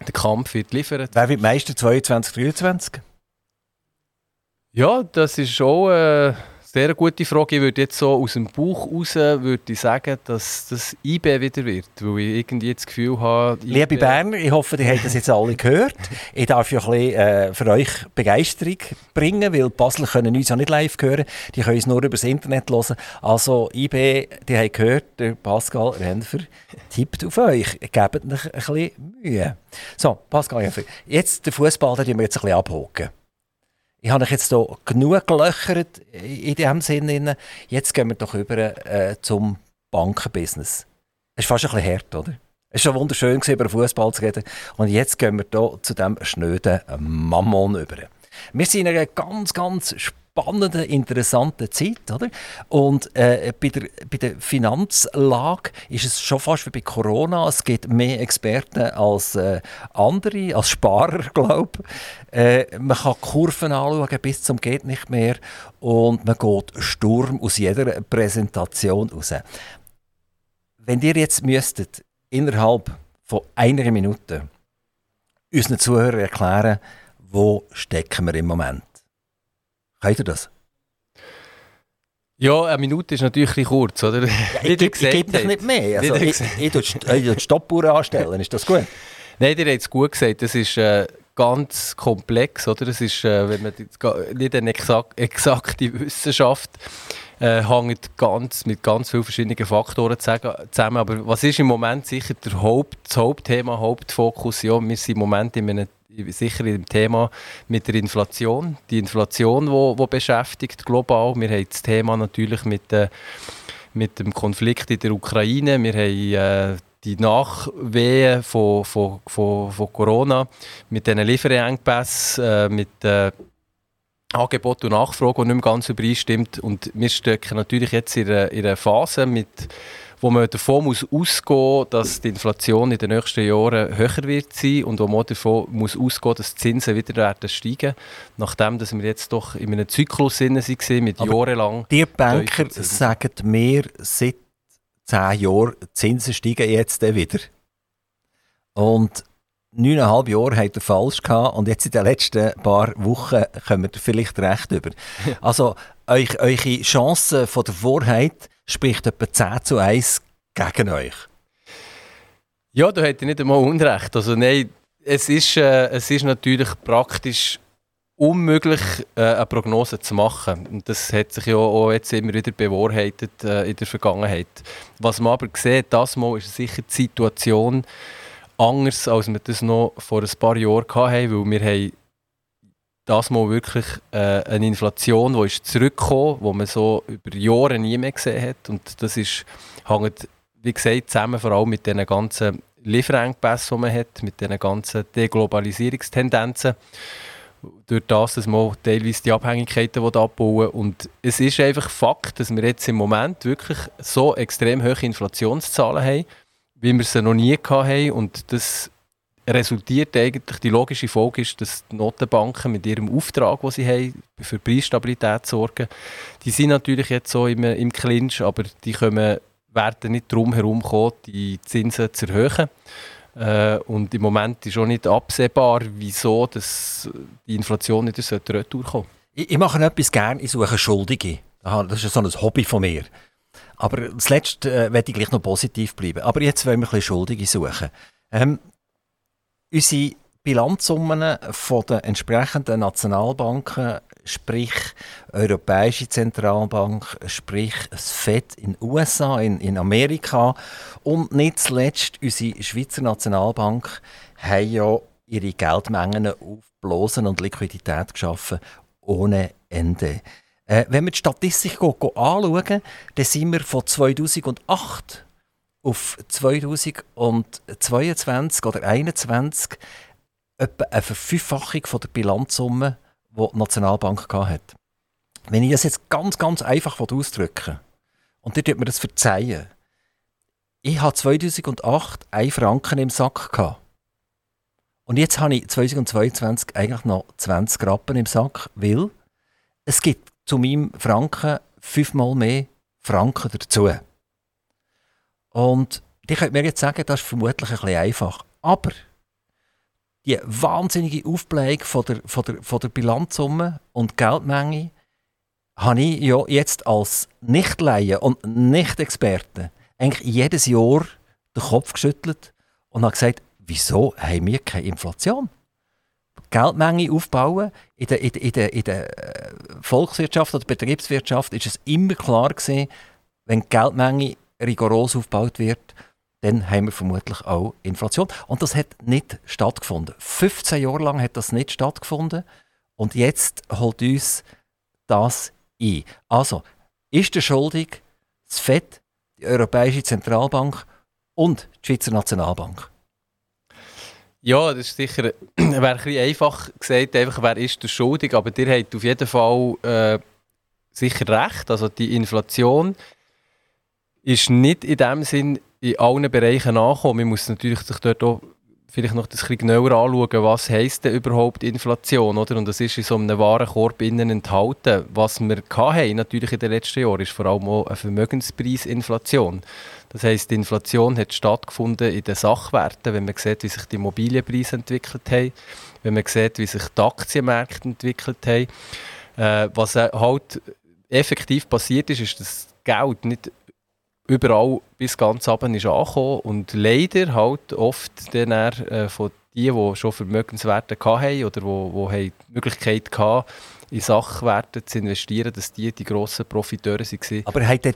den Kampf wird liefern. Wer wird Meister 22, 23? Ja, das ist schon... Äh, sehr gute Frage. Ich würde jetzt so aus dem Bauch raus würde ich sagen, dass das IB wieder wird, weil ich irgendwie das Gefühl habe... Liebe Berner, ich hoffe, ihr habt das jetzt alle gehört. Ich darf ja ein bisschen äh, für euch Begeisterung bringen, weil Basel können uns ja nicht live hören, die können uns nur über das Internet hören. Also IB, die haben gehört, der Pascal Renfer tippt auf euch. Gebt euch ein bisschen Mühe. So, Pascal Renfer, jetzt der Fußball, den wir jetzt ein bisschen abhaken. Ich habe euch jetzt hier genug gelöchert in diesem Sinne. Jetzt gehen wir doch über äh, zum Bankenbusiness. Es ist fast ein bisschen hart, oder? Es war schon wunderschön, über Fußball zu reden. Und jetzt gehen wir hier zu dem schnöden Mammon über. Wir sind in einer ganz, ganz spannenden spannende, interessante Zeit. Oder? Und äh, bei, der, bei der Finanzlage ist es schon fast wie bei Corona. Es gibt mehr Experten als äh, andere, als Sparer, glaube ich. Äh, man kann Kurven anschauen bis zum geht nicht mehr und man geht Sturm aus jeder Präsentation raus. Wenn ihr jetzt müsstet, innerhalb von einer Minute unseren Zuhörern erklären, wo stecken wir im Moment? Ihr das? Ja, eine Minute ist natürlich ein kurz, oder? Ja, ich, gebe dich nicht mehr. Also, ich, ich die Stoppuhr anstellen, ist das gut? Nein, ihr habt es gut gesagt. Das ist äh, ganz komplex, oder? Es ist, äh, wenn man nicht eine exak exakte Wissenschaft äh, hängt ganz, mit ganz vielen verschiedenen Faktoren zusammen. Aber was ist im Moment sicher der Haupt, das Hauptthema, Hauptfokus? Ja, wir sind im Moment in einem sicher im Thema mit der Inflation. Die Inflation, die wo, wo beschäftigt global. Wir haben das Thema natürlich mit, äh, mit dem Konflikt in der Ukraine. Wir haben äh, die Nachwehen von, von, von, von Corona mit diesen Lieferengpässen, äh, mit äh, Angebot und Nachfrage, die nicht mehr ganz übereinstimmt. Und wir stecken natürlich jetzt in einer, in einer Phase, mit, wo man davon muss ausgehen muss, dass die Inflation in den nächsten Jahren höher wird sein und wo man davon muss ausgehen dass die Zinsen wieder werden steigen nachdem dass wir jetzt doch in einem Zyklus waren mit Aber jahrelang... Die Banker sagen mir seit zehn Jahren, die Zinsen steigen jetzt wieder. Und neuneinhalb Jahre hat er falsch gehabt und jetzt in den letzten paar Wochen kommen wir vielleicht recht über. Also euch, eure Chance von der Wahrheit spricht etwa 10 zu 1 gegen euch. Ja, da hätte ich nicht einmal Unrecht. Also nein, es ist, äh, es ist natürlich praktisch unmöglich, äh, eine Prognose zu machen. Und das hat sich ja auch jetzt immer wieder bewahrheitet äh, in der Vergangenheit. Was man aber sieht, das Mal ist sicher die Situation anders, als wir das noch vor ein paar Jahren hatten, weil wir haben das Mal wirklich äh, eine Inflation, die ist zurückgekommen, die man so über Jahre nie mehr gesehen hat. Und das ist, hängt, wie gesagt, zusammen vor allem mit den ganzen Lieferengpässen, die man hat, mit den ganzen Deglobalisierungstendenzen durch das, dass man teilweise die Abhängigkeiten abbauen Und es ist einfach Fakt, dass wir jetzt im Moment wirklich so extrem hohe Inflationszahlen haben, wie wir sie noch nie hatten. Und das resultiert eigentlich, die logische Folge ist, dass die Notenbanken mit ihrem Auftrag, den sie haben, für Preisstabilität sorgen, die sind natürlich jetzt so im, im Clinch, aber die können, werden nicht drum herum kommen, die Zinsen zu erhöhen. Äh, und im Moment ist auch nicht absehbar, wieso das, die Inflation nicht retour kommen ich, ich mache etwas gerne, ich suche Schuldige. Das ist so ein Hobby von mir. Aber zuletzt äh, werde ich gleich noch positiv bleiben. Aber jetzt wollen wir ein bisschen Schuldige suchen. Ähm, unsere Bilanzsummen von den entsprechenden Nationalbanken, sprich Europäische Zentralbank, sprich das FED in den USA, in, in Amerika und nicht zuletzt unsere Schweizer Nationalbank haben ja ihre Geldmengen aufblasen und Liquidität geschaffen ohne Ende. Äh, wenn wir die Statistik anschauen, dann sind wir von 2008 auf 2022 oder 2021 etwa eine Verfünffachung der Bilanzsumme, die die Nationalbank hatte. Wenn ich das jetzt ganz, ganz einfach ausdrücken und ihr tut mir das verzeihen, ich hatte 2008 1 Franken im Sack. Gehabt. Und jetzt habe ich 2022 eigentlich noch 20 Rappen im Sack, weil es gibt zu meinem Franken fünfmal mehr Franken dazu. Und ich könnte mir jetzt sagen, das ist vermutlich ein bisschen einfach. Aber die wahnsinnige Aufblähung von der, von der, von der Bilanzsumme und Geldmenge habe ich ja jetzt als Nichtleihe und Nicht-Experte eigentlich jedes Jahr den Kopf geschüttelt und habe gesagt, wieso haben wir keine Inflation? Geldmenge aufbauen. In der, in der, in der, in der äh, Volkswirtschaft oder Betriebswirtschaft ist es immer klar gewesen, wenn die Geldmenge rigoros aufgebaut wird, dann haben wir vermutlich auch Inflation. Und das hat nicht stattgefunden. 15 Jahre lang hat das nicht stattgefunden. Und jetzt holt uns das ein. Also, ist der schuldig das FED, die Europäische Zentralbank und die Schweizer Nationalbank? Ja, das ist sicher wäre ein einfach gesagt, einfach, wer ist der schuldig, aber der hat auf jeden Fall äh, sicher recht. Also die Inflation ist nicht in dem Sinn in allen Bereichen nachkommen. Man muss natürlich sich dort auch vielleicht noch das ein genauer anschauen, was heisst denn überhaupt Inflation, oder? Und das ist in so einem Warenkorb innen enthalten. Was wir hatten, natürlich in den letzten Jahren, ist vor allem auch eine Vermögenspreisinflation. Das heisst, die Inflation hat stattgefunden in den Sachwerten, wenn man sieht, wie sich die Immobilienpreise entwickelt haben, wenn man sieht, wie sich die Aktienmärkte entwickelt haben. Äh, was halt effektiv passiert ist, ist, dass Geld nicht überall bis ganz oben ist angekommen und leider halt oft dann äh, von die, die schon Vermögenswerte hatten oder wo, wo die Möglichkeit hatten, in Sachwerte zu investieren, dass die die grossen Profiteure waren. Aber habt ihr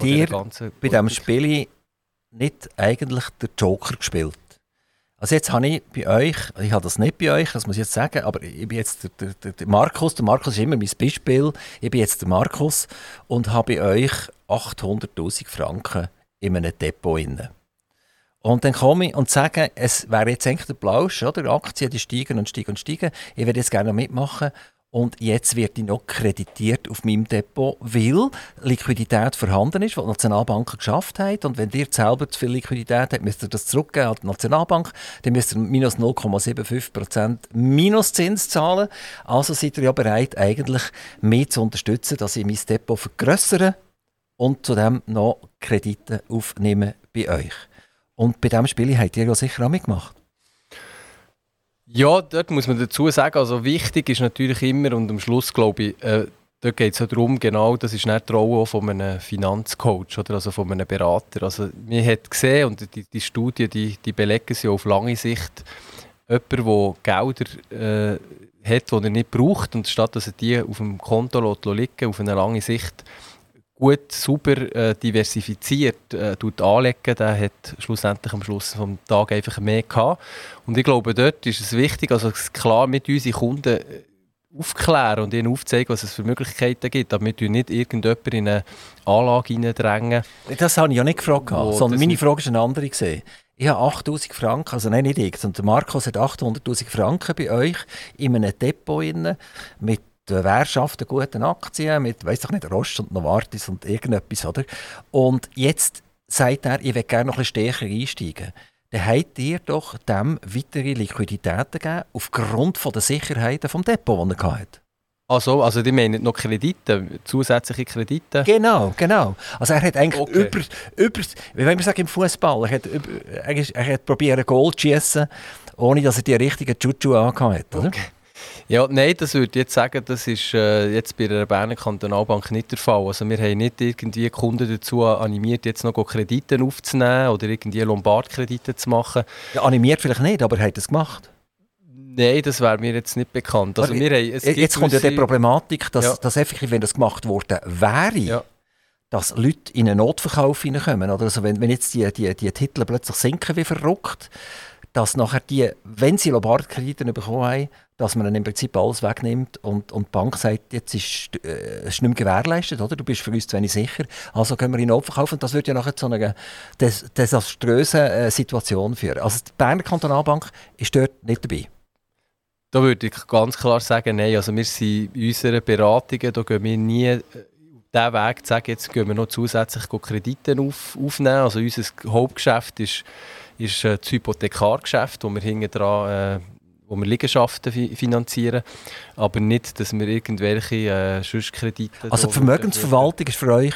bei diesem Spiel nicht eigentlich den Joker gespielt? Also jetzt habe ich bei euch, ich habe das nicht bei euch, das muss ich jetzt sagen, aber ich bin jetzt der, der, der Markus, der Markus ist immer mein Beispiel, ich bin jetzt der Markus und habe bei euch 800'000 Franken in einem Depot inne. Und dann komme ich und sage, es wäre jetzt eigentlich der Plausch, oder? Aktien, die steigen und steigen und steigen. Ich würde jetzt gerne mitmachen. Und jetzt wird die noch kreditiert auf meinem Depot, weil Liquidität vorhanden ist, was die Nationalbank geschafft hat. Und wenn ihr selber zu viel Liquidität habt, müsst ihr das zurückgeben an die Nationalbank. Dann müsst ihr minus 0,75% Minuszins zahlen. Also seid ihr ja bereit, eigentlich mehr zu unterstützen, dass ich mein Depot vergrößere und zudem noch Kredite aufnehme bei euch. Und bei diesem Spiel habt ihr ja sicher auch mitgemacht. Ja, dort muss man dazu sagen, also wichtig ist natürlich immer und am Schluss glaube ich, äh, dort geht es ja darum, genau, das ist nicht die Rolle von einem Finanzcoach oder also von einem Berater. Also man hat gesehen und die, die Studien, die, die belegen sie auf lange Sicht, jemand, der Gelder äh, hat, die er nicht braucht und statt dass er die auf dem Konto liegen auf eine lange Sicht gut, super äh, diversifiziert äh, anlegen, der hat schlussendlich am Schluss des Tages einfach mehr gehabt. Und ich glaube, dort ist es wichtig, also klar mit unseren Kunden äh, aufklären und ihnen aufzeigen, was es für Möglichkeiten gibt, damit wir nicht irgendjemand in eine Anlage hineindrängen. Das habe ich ja nicht gefragt, sondern meine Frage ist eine andere gesehen. Ich habe 8000 Franken, also nein, nicht ich, sondern Markus hat 800.000 Franken bei euch in einem Depot mit Gewerkschaften, guten Aktien mit, weiß doch nicht, Rost und Novartis und irgendetwas, oder? Und jetzt sagt er, ich will gerne noch ein bisschen stärker einsteigen. Dann habt ihr doch dem weitere Liquiditäten gegeben, aufgrund von der Sicherheiten vom Depot, das er hatte. Also, also die meinen noch Kredite, zusätzliche Kredite? Genau, genau. Also er hat eigentlich okay. über, über, wie wollen wir sagen im Fußball, er hat, er, er hat probiert Goal zu schießen, ohne dass er die richtigen Juju angehört hat, Okay. Ja, nein, das würde ich jetzt sagen, das ist äh, jetzt bei der Berner Kantonalbank nicht der Fall. Also wir haben nicht irgendwie Kunden dazu animiert, jetzt noch Kredite aufzunehmen oder irgendwie Lombardkredite zu machen. Ja, animiert vielleicht nicht, aber hat es gemacht? Nein, das wäre mir jetzt nicht bekannt. Also wir haben, jetzt kommt ja die Problematik, dass, ja. dass effektiv, wenn das gemacht worden wäre, ja. dass Leute in einen Notverkauf hineinkommen. Also wenn, wenn jetzt die, die, die Titel plötzlich sinken wie verrückt, dass nachher die, wenn sie Lombardkredite bekommen haben, dass man dann im Prinzip alles wegnimmt und, und die Bank sagt, jetzt ist äh, es nicht mehr gewährleistet, oder? du bist für uns zu wenig sicher, also können wir ihn abverkaufen. Und das würde ja nachher zu einer des, desaströsen äh, Situation führen. Also die Berner Kantonalbank ist dort nicht dabei. Da würde ich ganz klar sagen, nein, also wir sind in unseren Beratungen, da gehen wir nie äh, diesen Weg zu sagen, jetzt gehen wir noch zusätzlich Kredite auf, aufnehmen. Also unser Hauptgeschäft ist, ist äh, das Hypothekargeschäft, wo wir hinten dran äh, wo wir Liegenschaften fi finanzieren, aber nicht, dass wir irgendwelche äh, Schutzkredite... Also die Vermögensverwaltung ist für euch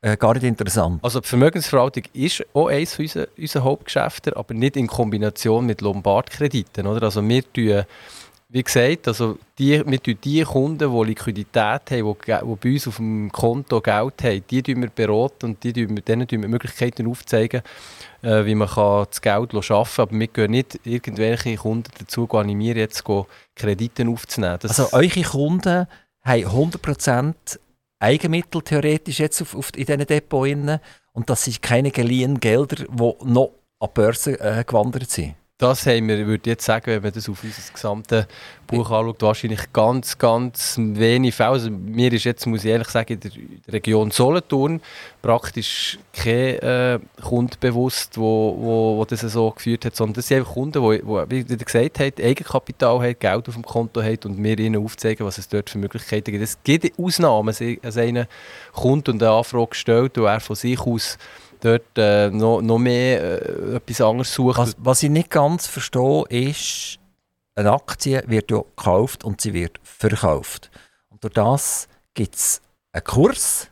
äh, gar nicht interessant? Also die Vermögensverwaltung ist auch eines unserer, unserer Hauptgeschäfte, aber nicht in Kombination mit Lombardkrediten. Oder? Also wir tun, wie gesagt, also die, wir tun die Kunden, die Liquidität haben, die, die bei uns auf dem Konto Geld haben, die tun wir beraten und die tun wir, denen tun wir Möglichkeiten aufzeigen, äh, wie man kann das Geld schaffen kann. Aber wir gehen nicht irgendwelche Kunden dazu animieren, jetzt Kredite aufzunehmen. Das also eure Kunden haben 100% Eigenmittel theoretisch jetzt auf, auf, in diesen Depots und das sind keine geliehenen Gelder, die noch an die Börse äh, gewandert sind? Das haben wir, würde jetzt sagen, wenn man das auf unser gesamtes Buch anschaut, wahrscheinlich ganz, ganz wenig Fälle. Also mir ist jetzt, muss ich ehrlich sagen, in der, Region Solothurn praktisch kein äh, Kunde bewusst, wo, wo, wo das so geführt hat, sondern das sind einfach Kunden, die, wie gesagt habt, Eigenkapital haben, Geld auf dem Konto haben und wir ihnen aufzeigen, was es dort für Möglichkeiten gibt. Es gibt Ausnahmen, dass einer kommt und eine Anfrage stellt und er von sich aus dort äh, noch, noch mehr äh, etwas anderes suchen. Was, was ich nicht ganz verstehe, ist, eine Aktie wird ja gekauft und sie wird verkauft. Und durch das gibt es einen Kurs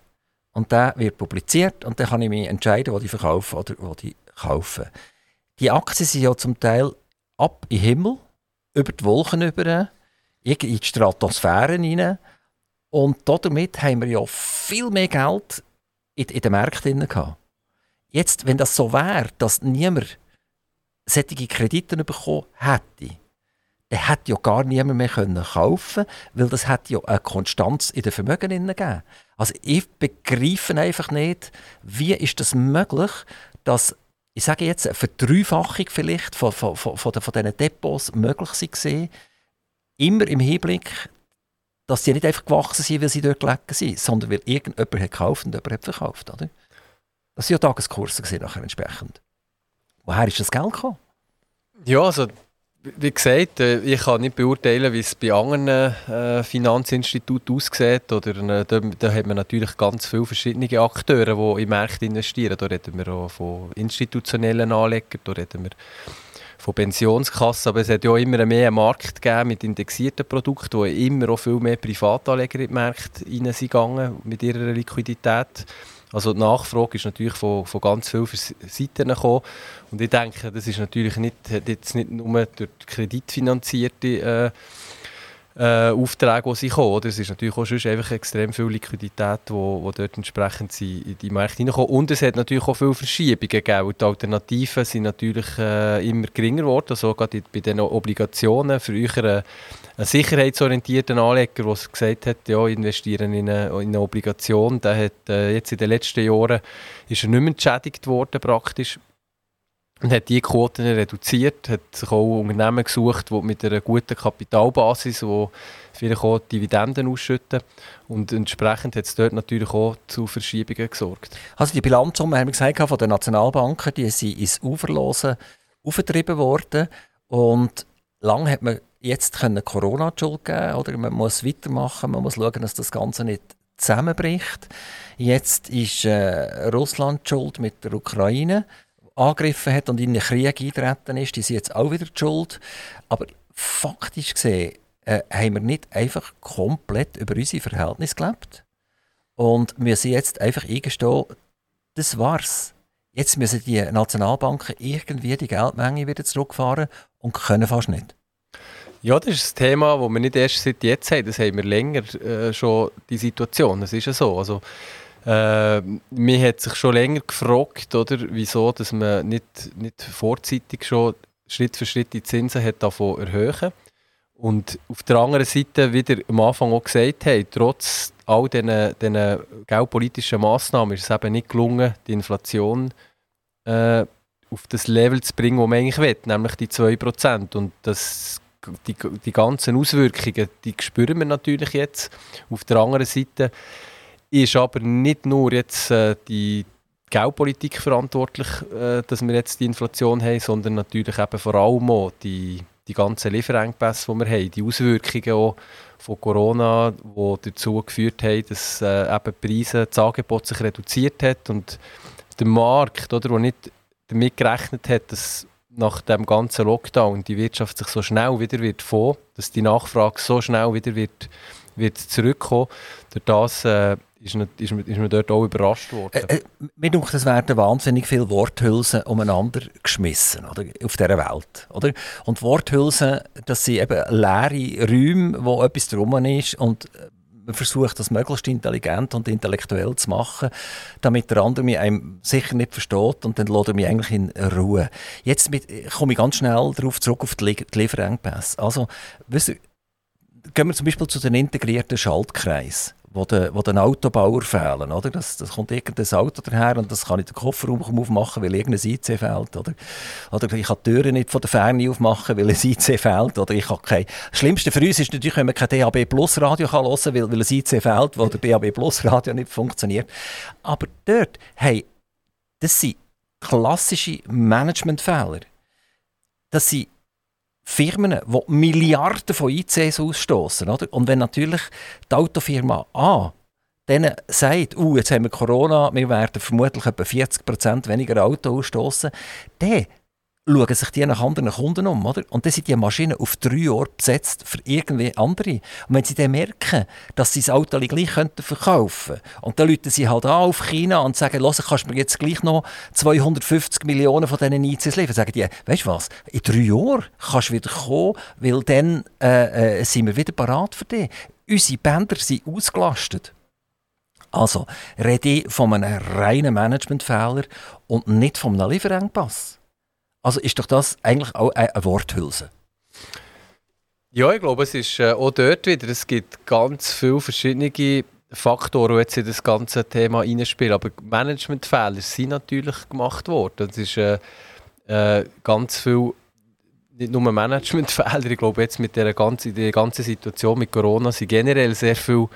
und der wird publiziert und dann kann ich mich entscheiden, wo ich verkaufe oder wo ich kaufe. Die Aktien sind ja zum Teil ab im Himmel, über die Wolken über, in die Stratosphäre hinein. Und damit haben wir ja viel mehr Geld in, in den Märkten gehabt. Jetzt, wenn das so wäre, dass niemand solche Kredite bekommen hätte, der hätte ja gar niemand mehr können kaufen weil das hat ja eine Konstanz in den Vermögen gegeben. Also ich begreife einfach nicht, wie ist das möglich, dass ich sage jetzt, eine Verdreifachung vielleicht von, von, von, von, von diesen Depots möglich war, immer im Hinblick, dass sie nicht einfach gewachsen sind, weil sie dort gelegen sind, sondern weil irgendjemand hat gekauft und jemand hat verkauft. Oder? Das waren ja Tageskurse nachher entsprechend. Woher ist das Geld gekommen? Ja, also wie gesagt, äh, ich kann nicht beurteilen, wie es bei anderen äh, Finanzinstituten aussieht. Oder, äh, da, da, hat man natürlich ganz viele verschiedene Akteure, die in Märkte investieren. Da reden wir auch von institutionellen Anlegern, da reden wir von Pensionskassen. Aber es hat ja immer mehr einen Markt gegeben mit indexierten Produkten, wo immer auch viel mehr Privatanleger in die Märkte reingegangen mit ihrer Liquidität. Also die Nachfrage ist natürlich von, von ganz vielen Seiten gekommen. Und ich denke, das ist natürlich nicht, jetzt nicht nur durch kreditfinanzierte äh, äh, Aufträge, die sie kommen. Oder? Es ist natürlich auch schon einfach extrem viel Liquidität, die wo, wo dort entsprechend in die Märkte hineinkommen. Und es hat natürlich auch viele Verschiebungen gegeben. Die Alternativen sind natürlich äh, immer geringer geworden. Also gerade bei den Obligationen. Früher äh, ein sicherheitsorientierter Anleger, der gesagt hat, ja, investieren in eine, in eine Obligation, der hat äh, jetzt in den letzten Jahren ist er nicht mehr entschädigt worden praktisch und hat die Quoten reduziert, hat sich auch Unternehmen gesucht, die mit einer guten Kapitalbasis, die vielleicht auch Dividenden ausschütten und entsprechend hat es dort natürlich auch zu Verschiebungen gesorgt. Also die Bilanzsumme, haben wir gesagt, von den Nationalbanken, die sind ins Uferlosen aufgetrieben worden und lange hat man jetzt können Corona die Schuld geben oder man muss weitermachen, man muss schauen, dass das Ganze nicht zusammenbricht. Jetzt ist äh, Russland schuld mit der Ukraine angegriffen hat und in den Krieg eingetreten ist, die sind jetzt auch wieder die schuld. Aber faktisch gesehen äh, haben wir nicht einfach komplett über unsere Verhältnisse gelebt und müssen jetzt einfach eingestehen, das war's. Jetzt müssen die Nationalbanken irgendwie die Geldmenge wieder zurückfahren und können fast nicht. Ja, das ist ein Thema, das wir nicht erst seit jetzt haben. Das haben wir länger äh, schon, die Situation. Das ist ja so. Also, äh, man hat sich schon länger gefragt, oder, wieso dass man nicht, nicht vorzeitig schon Schritt für Schritt die Zinsen hat davon erhöhen und auf der anderen Seite wieder am Anfang auch gesagt haben, trotz all diesen, diesen geldpolitischen Massnahmen ist es eben nicht gelungen, die Inflation äh, auf das Level zu bringen, das man eigentlich will, nämlich die 2%. Und das die, die ganzen Auswirkungen, die spüren wir natürlich jetzt. Auf der anderen Seite ist aber nicht nur jetzt äh, die Geldpolitik verantwortlich, äh, dass wir jetzt die Inflation haben, sondern natürlich eben vor allem auch die, die ganzen Lieferengpässe, die wir haben, die Auswirkungen auch von Corona, die dazu geführt haben, dass äh, eben die Preise, das Angebot sich reduziert hat und der Markt, oder, der nicht damit gerechnet hat, dass nach dem ganzen Lockdown die Wirtschaft sich so schnell wieder wird vor, dass die Nachfrage so schnell wieder wird, wird zurückkommen. Durch das äh, ist, man, ist, ist man dort auch überrascht worden. Äh, äh, denke, es werden wahnsinnig viele Worthülsen umeinander geschmissen oder, auf dieser Welt. Oder? Und Worthülsen, das sind eben leere Räume, wo etwas drum ist und äh, man versucht, das möglichst intelligent und intellektuell zu machen, damit der andere mich einem sicher nicht versteht und dann lässt er mich eigentlich in Ruhe. Jetzt mit, komme ich ganz schnell darauf zurück auf die, Lieferengpässe. Also, weißt gehen wir zum Beispiel zu den integrierten Schaltkreisen wo den, wo den Autobauer fehlen. Oder? Das, das kommt irgendein Auto daher und das kann ich den Kofferraum aufmachen, weil irgendein IC fehlt. Oder? oder ich kann die Türen nicht von der Ferne aufmachen, weil ein IC fehlt. Oder ich habe kein... Das Schlimmste für uns ist natürlich, wenn man kein DAB Plus Radio hören kann, weil, weil ein IC fehlt, wo der DAB Plus Radio nicht funktioniert. Aber dort, hey, das sind klassische Managementfehler. Das sind Firmen, die Milliarden von ICs ausstoßen. Und wenn natürlich die Autofirma A denen sagt, uh, jetzt haben wir Corona, wir werden vermutlich etwa 40% weniger Auto ausstoßen, dann schauen sich die nach anderen Kunden um. Oder? Und dann sind die Maschinen auf drei Jahre besetzt für irgendwie andere. Und wenn sie dann merken, dass sie das Auto gleich könnten verkaufen könnten, und dann rufen sie halt an auf China und sagen, los, kannst du mir jetzt gleich noch 250 Millionen von diesen ICs liefern, sagen die, weißt du was, in drei Jahren kannst du wieder kommen, weil dann äh, äh, sind wir wieder parat für dich. Unsere Bänder sind ausgelastet. Also, rede ich von einem reinen Managementfehler und nicht von einem Lieferengpass. Also ist doch das eigentlich auch eine Worthülse? Ja, ich glaube, es ist äh, auch dort wieder, es gibt ganz viele verschiedene Faktoren, die jetzt in das ganze Thema reinspielen. Aber Managementfehler sind natürlich gemacht worden. Es ist äh, äh, ganz viel, nicht nur Managementfehler, ich glaube jetzt mit der ganzen, der ganzen Situation mit Corona sind generell sehr viele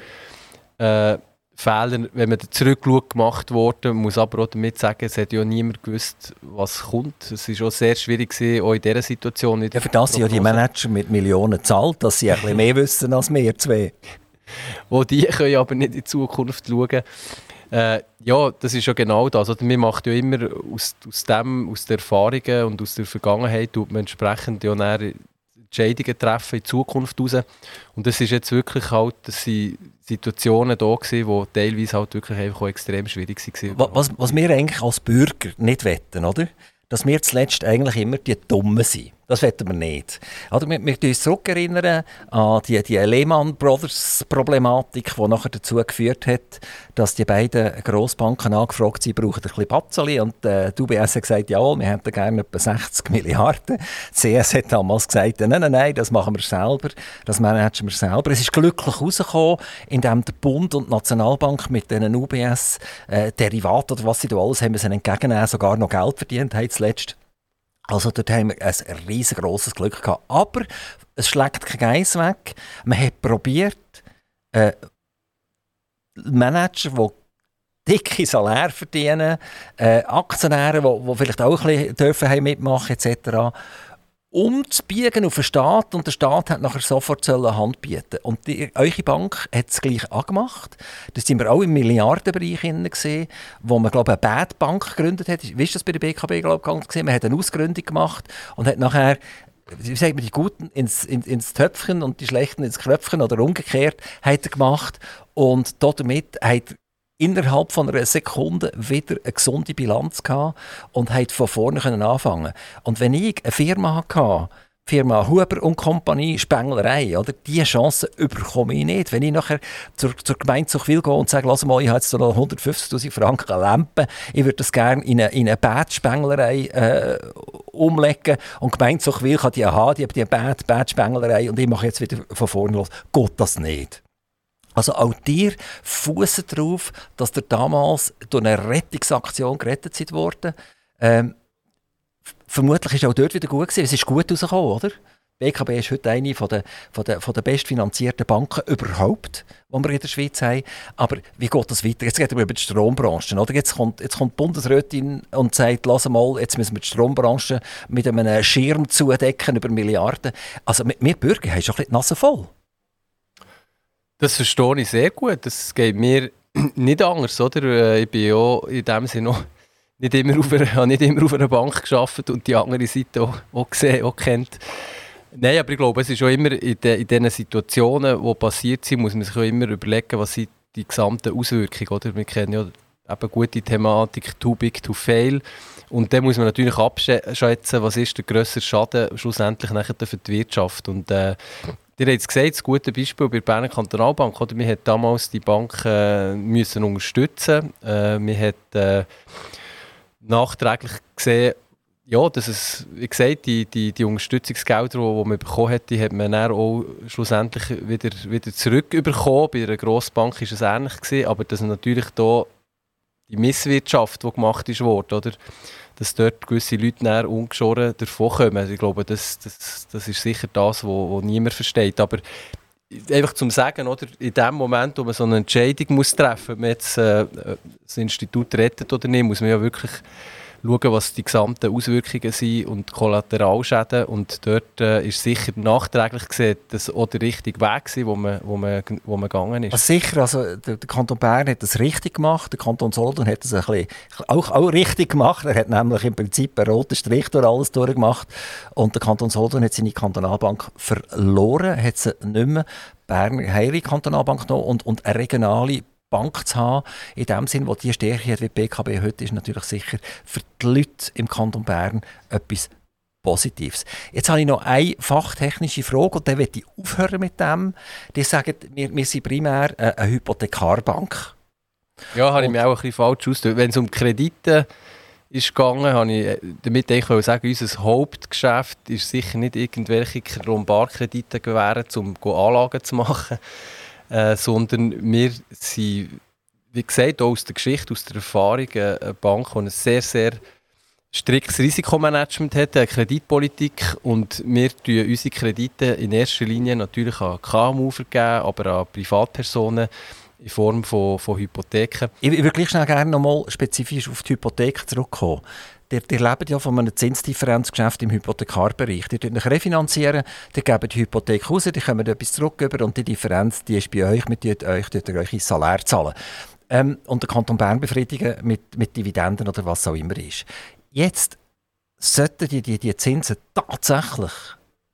äh, Fehler, wenn man zurückschaut, gemacht worden. muss aber auch damit sagen, es hat ja niemand gewusst, was kommt. Es war auch sehr schwierig, gewesen, auch in dieser Situation. Ja, für das sind ja die Manager mit Millionen zahlt, dass sie ein bisschen mehr wissen als wir zwei. Wo die können aber nicht in die Zukunft schauen. Äh, ja, das ist ja genau das. Also, man macht ja immer aus, aus, dem, aus den Erfahrungen und aus der Vergangenheit tut man entsprechend ja Entscheidungen treffen in Zukunft raus. Und das ist jetzt wirklich halt, das sind Situationen da gewesen, die teilweise halt wirklich einfach auch extrem schwierig waren. Was, was wir eigentlich als Bürger nicht wetten, oder? Dass wir zuletzt eigentlich immer die Dummen sind. Das wollen wir nicht. Also wir, wir uns zurückerinnern an die, die Lehman Brothers Problematik, die nachher dazu geführt hat, dass die beiden Grossbanken angefragt sind, brauchen ein bisschen Patzeli. Und äh, die UBS hat gesagt, ja, wir hätten gerne etwa 60 Milliarden. Die CS hat damals gesagt, nein, nein, nein, das machen wir selber, das managen wir selber. Es ist glücklich herausgekommen, indem der Bund und die Nationalbank mit diesen UBS äh, oder was sie da alles haben, müssen entgegennehmen, sogar noch Geld verdient haben zuletzt. Also dort haben wir ein riesengroßes Glück gehabt. Aber es schlägt kein Geiss weg. Man hat probiert, äh, Manager, die dicke Salär verdienen, äh, Aktionäre, die, die vielleicht auch ein bisschen dürfen mitmachen etc umzubiegen auf den Staat und der Staat hat nachher sofort eine Hand bieten Und die, eure Bank hat es gleich angemacht. Da sind wir auch im Milliardenbereich gesehen, wo man glaube ich, eine Bad Bank gegründet hat. Wie ist das bei der BKB glaube ich, gesehen? Man hat eine Ausgründung gemacht und hat nachher wie sagt man, die Guten ins, in, ins Töpfchen und die Schlechten ins Knöpfchen oder umgekehrt hat er gemacht und damit hat innerhalb von einer Sekunde wieder eine gesunde Bilanz gehabt und hat von vorne anfangen Und wenn ich eine Firma hatte, Firma Huber und Kompanie Spenglerei, oder? Diese Chance überkomme ich nicht. Wenn ich nachher zur, zur Gemeinde Zuchwil gehe und sage, lass mal, ich habe jetzt noch 150'000 Franken Lampen, ich würde das gerne in eine, in eine Badspenglerei äh, umlegen und die Gemeinde Zuchwil kann die haben, die haben die Bad, Badspenglerei und ich mache jetzt wieder von vorne los. Geht das nicht. Also auch dir fußen darauf, dass der damals durch eine Rettungsaktion gerettet seid worden. Ähm, vermutlich ist auch dort wieder gut gewesen. Es ist gut rausgekommen, oder? BKB ist heute eine von der, von der, von der bestfinanzierten Banken überhaupt, die wir in der Schweiz haben. Aber wie geht das weiter? Jetzt reden wir über die Strombranche. Oder? Jetzt, kommt, jetzt kommt die Bundesrätin und sagt, lass mal, jetzt müssen wir die Strombranche mit einem Schirm zudecken über Milliarden. Also wir Bürger haben schon ein bisschen die Nase voll. Das verstehe ich sehr gut. Das geht mir nicht anders, oder? Äh, ich bin ja in dem Sinne noch nicht immer auf einer, nicht immer auf einer Bank geschafft und die andere Seite auch, auch gesehen, auch kennt. Nein, aber ich glaube, es ist auch immer in, de, in diesen Situationen, die passiert sind, muss man sich auch immer überlegen, was sind die gesamten Auswirkungen, oder? Wir kennen ja eben gute Thematik, too big to fail. Und dann muss man natürlich abschätzen, was ist der grössere Schaden schlussendlich nachher für die Wirtschaft. Und äh, Ihr habt es gesagt, das gute Beispiel bei der Berner Kantonalbank. Oder? Wir mussten damals die Bank äh, müssen unterstützen. Äh, wir haben äh, nachträglich gesehen, ja, dass es, wie gesagt, die, die, die Unterstützungsgelder, die, man bekommen hat, die hat man dann auch schlussendlich wieder, wieder zurückbekommen. Bei einer Grossbank war es ähnlich, gewesen, aber dass natürlich da die Misswirtschaft, die gemacht wurde, oder? Dass dort gewisse Leute näher ungeschoren davon kommen. Ich glaube, das, das, das ist sicher das, was niemand versteht. Aber einfach zum Sagen, oder, in dem Moment, wo man so eine Entscheidung muss treffen muss, ob man jetzt äh, das Institut rettet oder nicht, muss man ja wirklich schauen, was die gesamten Auswirkungen sind und Kollateralschäden. Und dort äh, ist sicher nachträglich gesehen, dass auch der richtige Weg war, wo man, wo man, wo man gegangen ist. Also sicher, also der, der, Kanton Bern hat das richtig gemacht, der Kanton Solothurn hat das ein bisschen, auch, auch richtig gemacht. Er hat nämlich im Prinzip einen roten Strich durch alles durchgemacht. Und der Kanton Solothurn hat seine Kantonalbank verloren, hat sie nicht mehr. Bern hat Kantonalbank noch und, und eine regionale Bank zu haben, in dem Sinn, wo die Stärke hat wie die BKB heute, ist natürlich sicher für die Leute im Kanton Bern etwas Positives. Jetzt habe ich noch eine fachtechnische Frage und dann möchte ich aufhören mit dem. Die sagen, wir, wir sind primär eine, Hypothekarbank. Ja, habe ich mir auch ein bisschen falsch ausgedrückt. Wenn es um Kredite ist gegangen, habe ich äh, damit ich sagen, unser Hauptgeschäft ist sicher nicht irgendwelche Lombardkredite gewähren, um Anlagen zu machen, äh, sondern wir sind, wie gesagt, auch aus der Geschichte, aus der Erfahrung, äh, eine Bank, die ein sehr, sehr striktes Risikomanagement hat, eine Kreditpolitik und wir tun unsere Kredite in erster Linie natürlich an KMU vergeben, aber an Privatpersonen in Form von, von Hypotheken. Ich würde gleich schnell gerne nochmal spezifisch auf die Hypothek zurückkommen. Ihr, ihr lebt ja von einem Zinsdifferenzgeschäft im Hypothekarbereich. Ihr euch refinanzieren, ihr gebt die Hypothek raus, die kommen etwas zurück über und die Differenz die ist bei euch, mit euch, dort euch Salär zahlen. Ähm, und den Kanton Bern befriedigen mit, mit Dividenden oder was auch immer ist. Jetzt sollten die, die, die Zinsen tatsächlich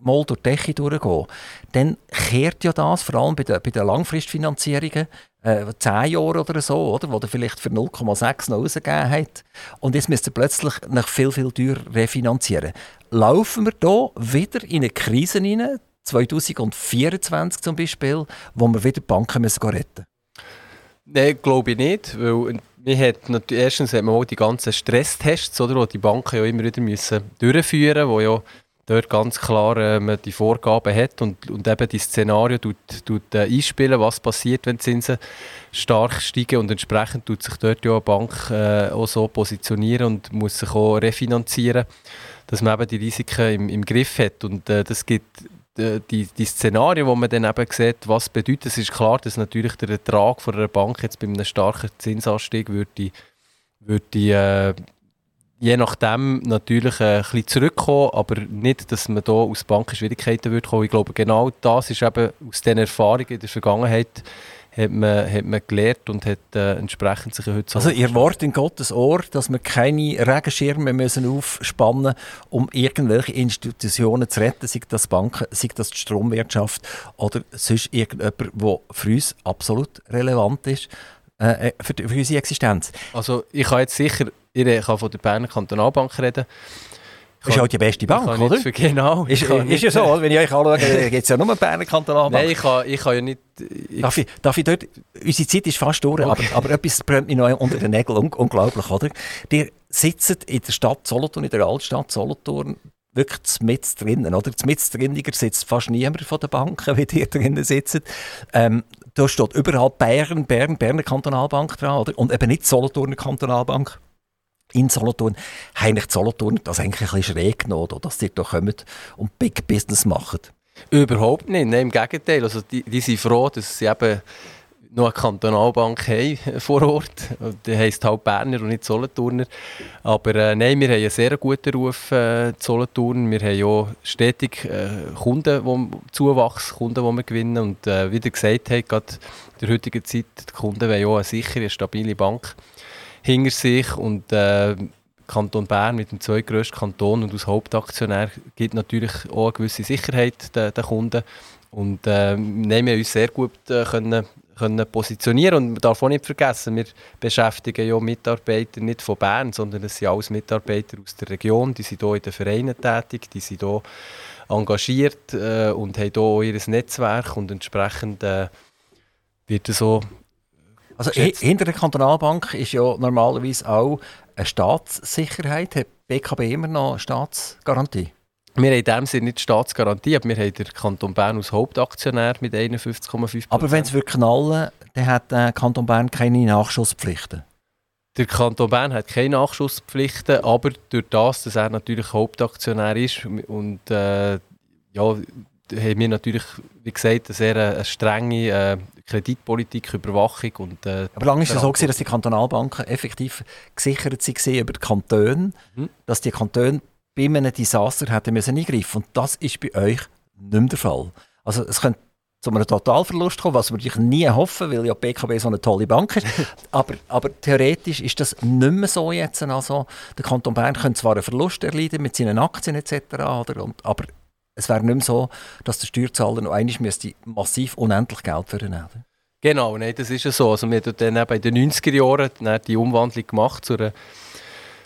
mal durch die Decke durchgehen, dann kehrt ja das, vor allem bei den, bei den Langfristfinanzierungen, äh, 10 Jahre oder so, oder, wo der vielleicht für 0,6 noch rausgegeben hat. Und jetzt müsst ihr plötzlich noch viel, viel teurer refinanzieren. Laufen wir hier wieder in eine Krise hinein, 2024 zum Beispiel, wo wir wieder die Banken müssen retten Nein, glaube ich nicht, weil man hat natürlich, erstens hat man auch die ganzen Stresstests, oder, die die Banken ja immer wieder müssen durchführen müssen, wo ja dort ganz klar äh, die Vorgaben hat und, und eben die Szenario tut, tut, äh, einspielen, was passiert, wenn die Zinsen stark steigen und entsprechend tut sich dort ja eine Bank äh, auch so positionieren und muss sich auch refinanzieren, dass man eben die Risiken im, im Griff hat. Und äh, das gibt äh, die, die Szenarien, wo man dann eben sieht, was bedeutet, es ist klar, dass natürlich der Ertrag von einer Bank jetzt bei einem starken Zinsanstieg würde, würde äh, je nachdem natürlich äh, ein bisschen zurückkommen, aber nicht, dass man da aus Banken Schwierigkeiten würde kommen. Ich glaube, genau das ist eben aus den Erfahrungen in der Vergangenheit hat man, hat man gelernt und hat äh, entsprechend sich heute so Also ihr Wort in Gottes Ohr, dass wir keine Regenschirme müssen aufspannen um irgendwelche Institutionen zu retten, sei das Banken, sei das die Stromwirtschaft oder sonst irgendjemand, der für uns absolut relevant ist äh, äh für, für unsere Existenz. Also ich kann jetzt sicher, ich kann von der Berner Kantonalbank reden, das ist halt die beste Bank, oder? Für, genau. Ist, ist ja so, wenn ich euch anschaue, gibt es ja nur Berner Kantonalbank. Nein, ich kann, ich kann ja nicht... Ich darf, ich, darf ich dort... Unsere Zeit ist fast durch, okay. aber, aber etwas brennt mir noch unter den Nägeln. Un unglaublich, oder? Die sitzen in der Stadt Solothurn, in der Altstadt Solothurn, wirklich mit drinnen, oder? Mit drinnen sitzt fast niemand von den Banken, wie die drinnen sitzen. Ähm, da steht überall Bern, Bern, Berner Kantonalbank dran, oder? Und eben nicht Solothurner Kantonalbank in Solothurn, haben eigentlich Solothurn das eigentlich ein bisschen schräg genommen, dass die da kommen und Big Business machen? Überhaupt nicht, nein, im Gegenteil. Also die, die sind froh, dass sie eben noch eine Kantonalbank haben vor Ort. Die heisst halt Berner und nicht Solothurner. Aber äh, nein, wir haben einen sehr guten Ruf äh, Solothurn. Wir haben auch stetig äh, Kunden, wo, Zuwachs, Kunden, die wir gewinnen. Und äh, wie ihr gesagt habt, gerade in der heutigen Zeit, die Kunden wollen auch eine sichere, stabile Bank hinter sich und äh, Kanton Bern mit dem zweitgrößten Kanton und als Hauptaktionär gibt natürlich auch eine gewisse Sicherheit den, den Kunden. Und äh, nehmen uns sehr gut äh, können, können positionieren und man darf auch nicht vergessen, wir beschäftigen ja Mitarbeiter nicht von Bern, sondern es sind alles Mitarbeiter aus der Region, die sind hier in den Vereinen tätig, die sind hier engagiert äh, und haben hier auch ihr Netzwerk und entsprechend äh, wird so also hinter der Kantonalbank ist ja normalerweise auch eine Staatssicherheit. Hat BKB immer noch Staatsgarantie? Wir haben in dem Sinne nicht Staatsgarantie, aber wir haben den Kanton Bern als Hauptaktionär mit 51,5% Aber wenn es wird knallen, dann hat der Kanton Bern keine Nachschusspflichten? Der Kanton Bern hat keine Nachschusspflichten, aber durch das, dass er natürlich Hauptaktionär ist und äh, ja, haben wir natürlich, wie gesagt, eine sehr eine strenge äh, Kreditpolitik, Überwachung. Und, äh, Aber lange ist es so, gewesen, dass die Kantonalbanken effektiv gesichert waren über die Kantone, mhm. dass die Kantone bei einem Desaster hätten müssen eingreifen Und das ist bei euch nicht mehr der Fall. Also es könnte zu einem Totalverlust kommen, was wir natürlich nie hoffen, weil ja die BKB so eine tolle Bank ist. aber, aber theoretisch ist das nicht mehr so jetzt. Also, der Kanton Bern könnte zwar einen Verlust erleiden mit seinen Aktien etc., oder, und, aber es wäre nicht mehr so, dass der Steuerzahler noch einmal müsste massiv unendlich Geld für ihn haben. Genau, nein, das ist ja so. Also wir haben dann in den 90er Jahren die Umwandlung gemacht zu, einer,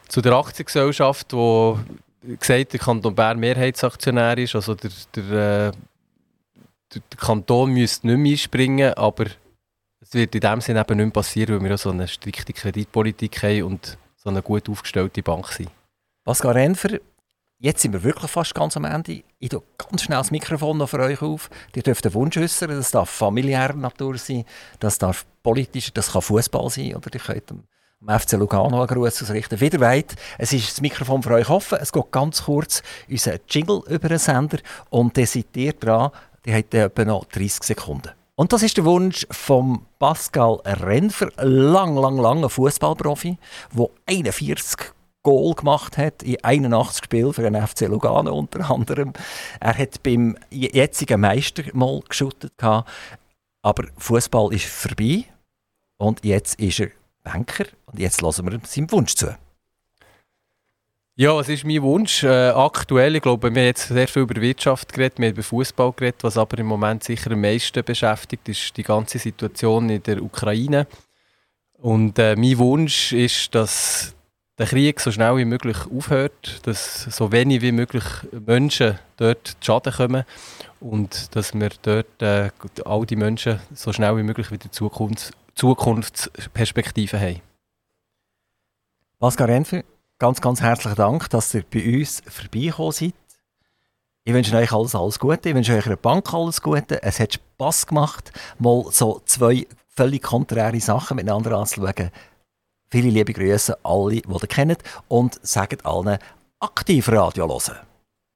zu der Aktiengesellschaft, wo gesagt der Kanton Bern Mehrheitsaktionär ist. Also der, der, äh, der, Kanton müsste nicht mehr einspringen, aber es wird in dem Sinne eben nicht mehr passieren, weil wir so eine strikte Kreditpolitik haben und so eine gut aufgestellte Bank sein. Pascal Renfer, jetzt sind wir wirklich fast ganz am Ende. Ich tue ganz schnell das Mikrofon noch für euch auf. Ihr dürft einen Wunsch äußern, das darf familiärer Natur sein, das darf politisch, das kann Fußball sein, oder ihr könnt am FC Lugano einen Gruß ausrichten. Wieder weit, es ist das Mikrofon für euch offen, es geht ganz kurz unser Jingle über den Sender und dann seid ihr dran, die hat etwa noch 30 Sekunden. Und das ist der Wunsch von Pascal Renfer, lang, lang, lang ein Fußballprofi, der 41 Goal gemacht hat in 81 Spielen für den FC Lugano unter anderem. Er hat beim jetzigen Meister mal geschuttet aber Fußball ist vorbei und jetzt ist er Banker und jetzt lassen wir seinem Wunsch zu. Ja, was ist mein Wunsch? Äh, aktuell, ich glaube, wir haben jetzt sehr viel über Wirtschaft geredet, wir haben über Fußball geredet, was aber im Moment sicher am meisten beschäftigt, ist die ganze Situation in der Ukraine. Und äh, mein Wunsch ist, dass der Krieg so schnell wie möglich aufhört, dass so wenig wie möglich Menschen dort zu Schaden kommen und dass wir dort äh, all die Menschen so schnell wie möglich wieder Zukunfts Zukunftsperspektiven haben. Pascal Renfer, ganz, ganz herzlichen Dank, dass ihr bei uns vorbeigekommen seid. Ich wünsche euch alles, alles Gute. Ich wünsche euch einer Bank alles Gute. Es hat Spass gemacht, mal so zwei völlig konträre Sachen miteinander anzuschauen. Viele liebe Grüße alle, die ihr kennt und sagt allen aktiv Radio hören.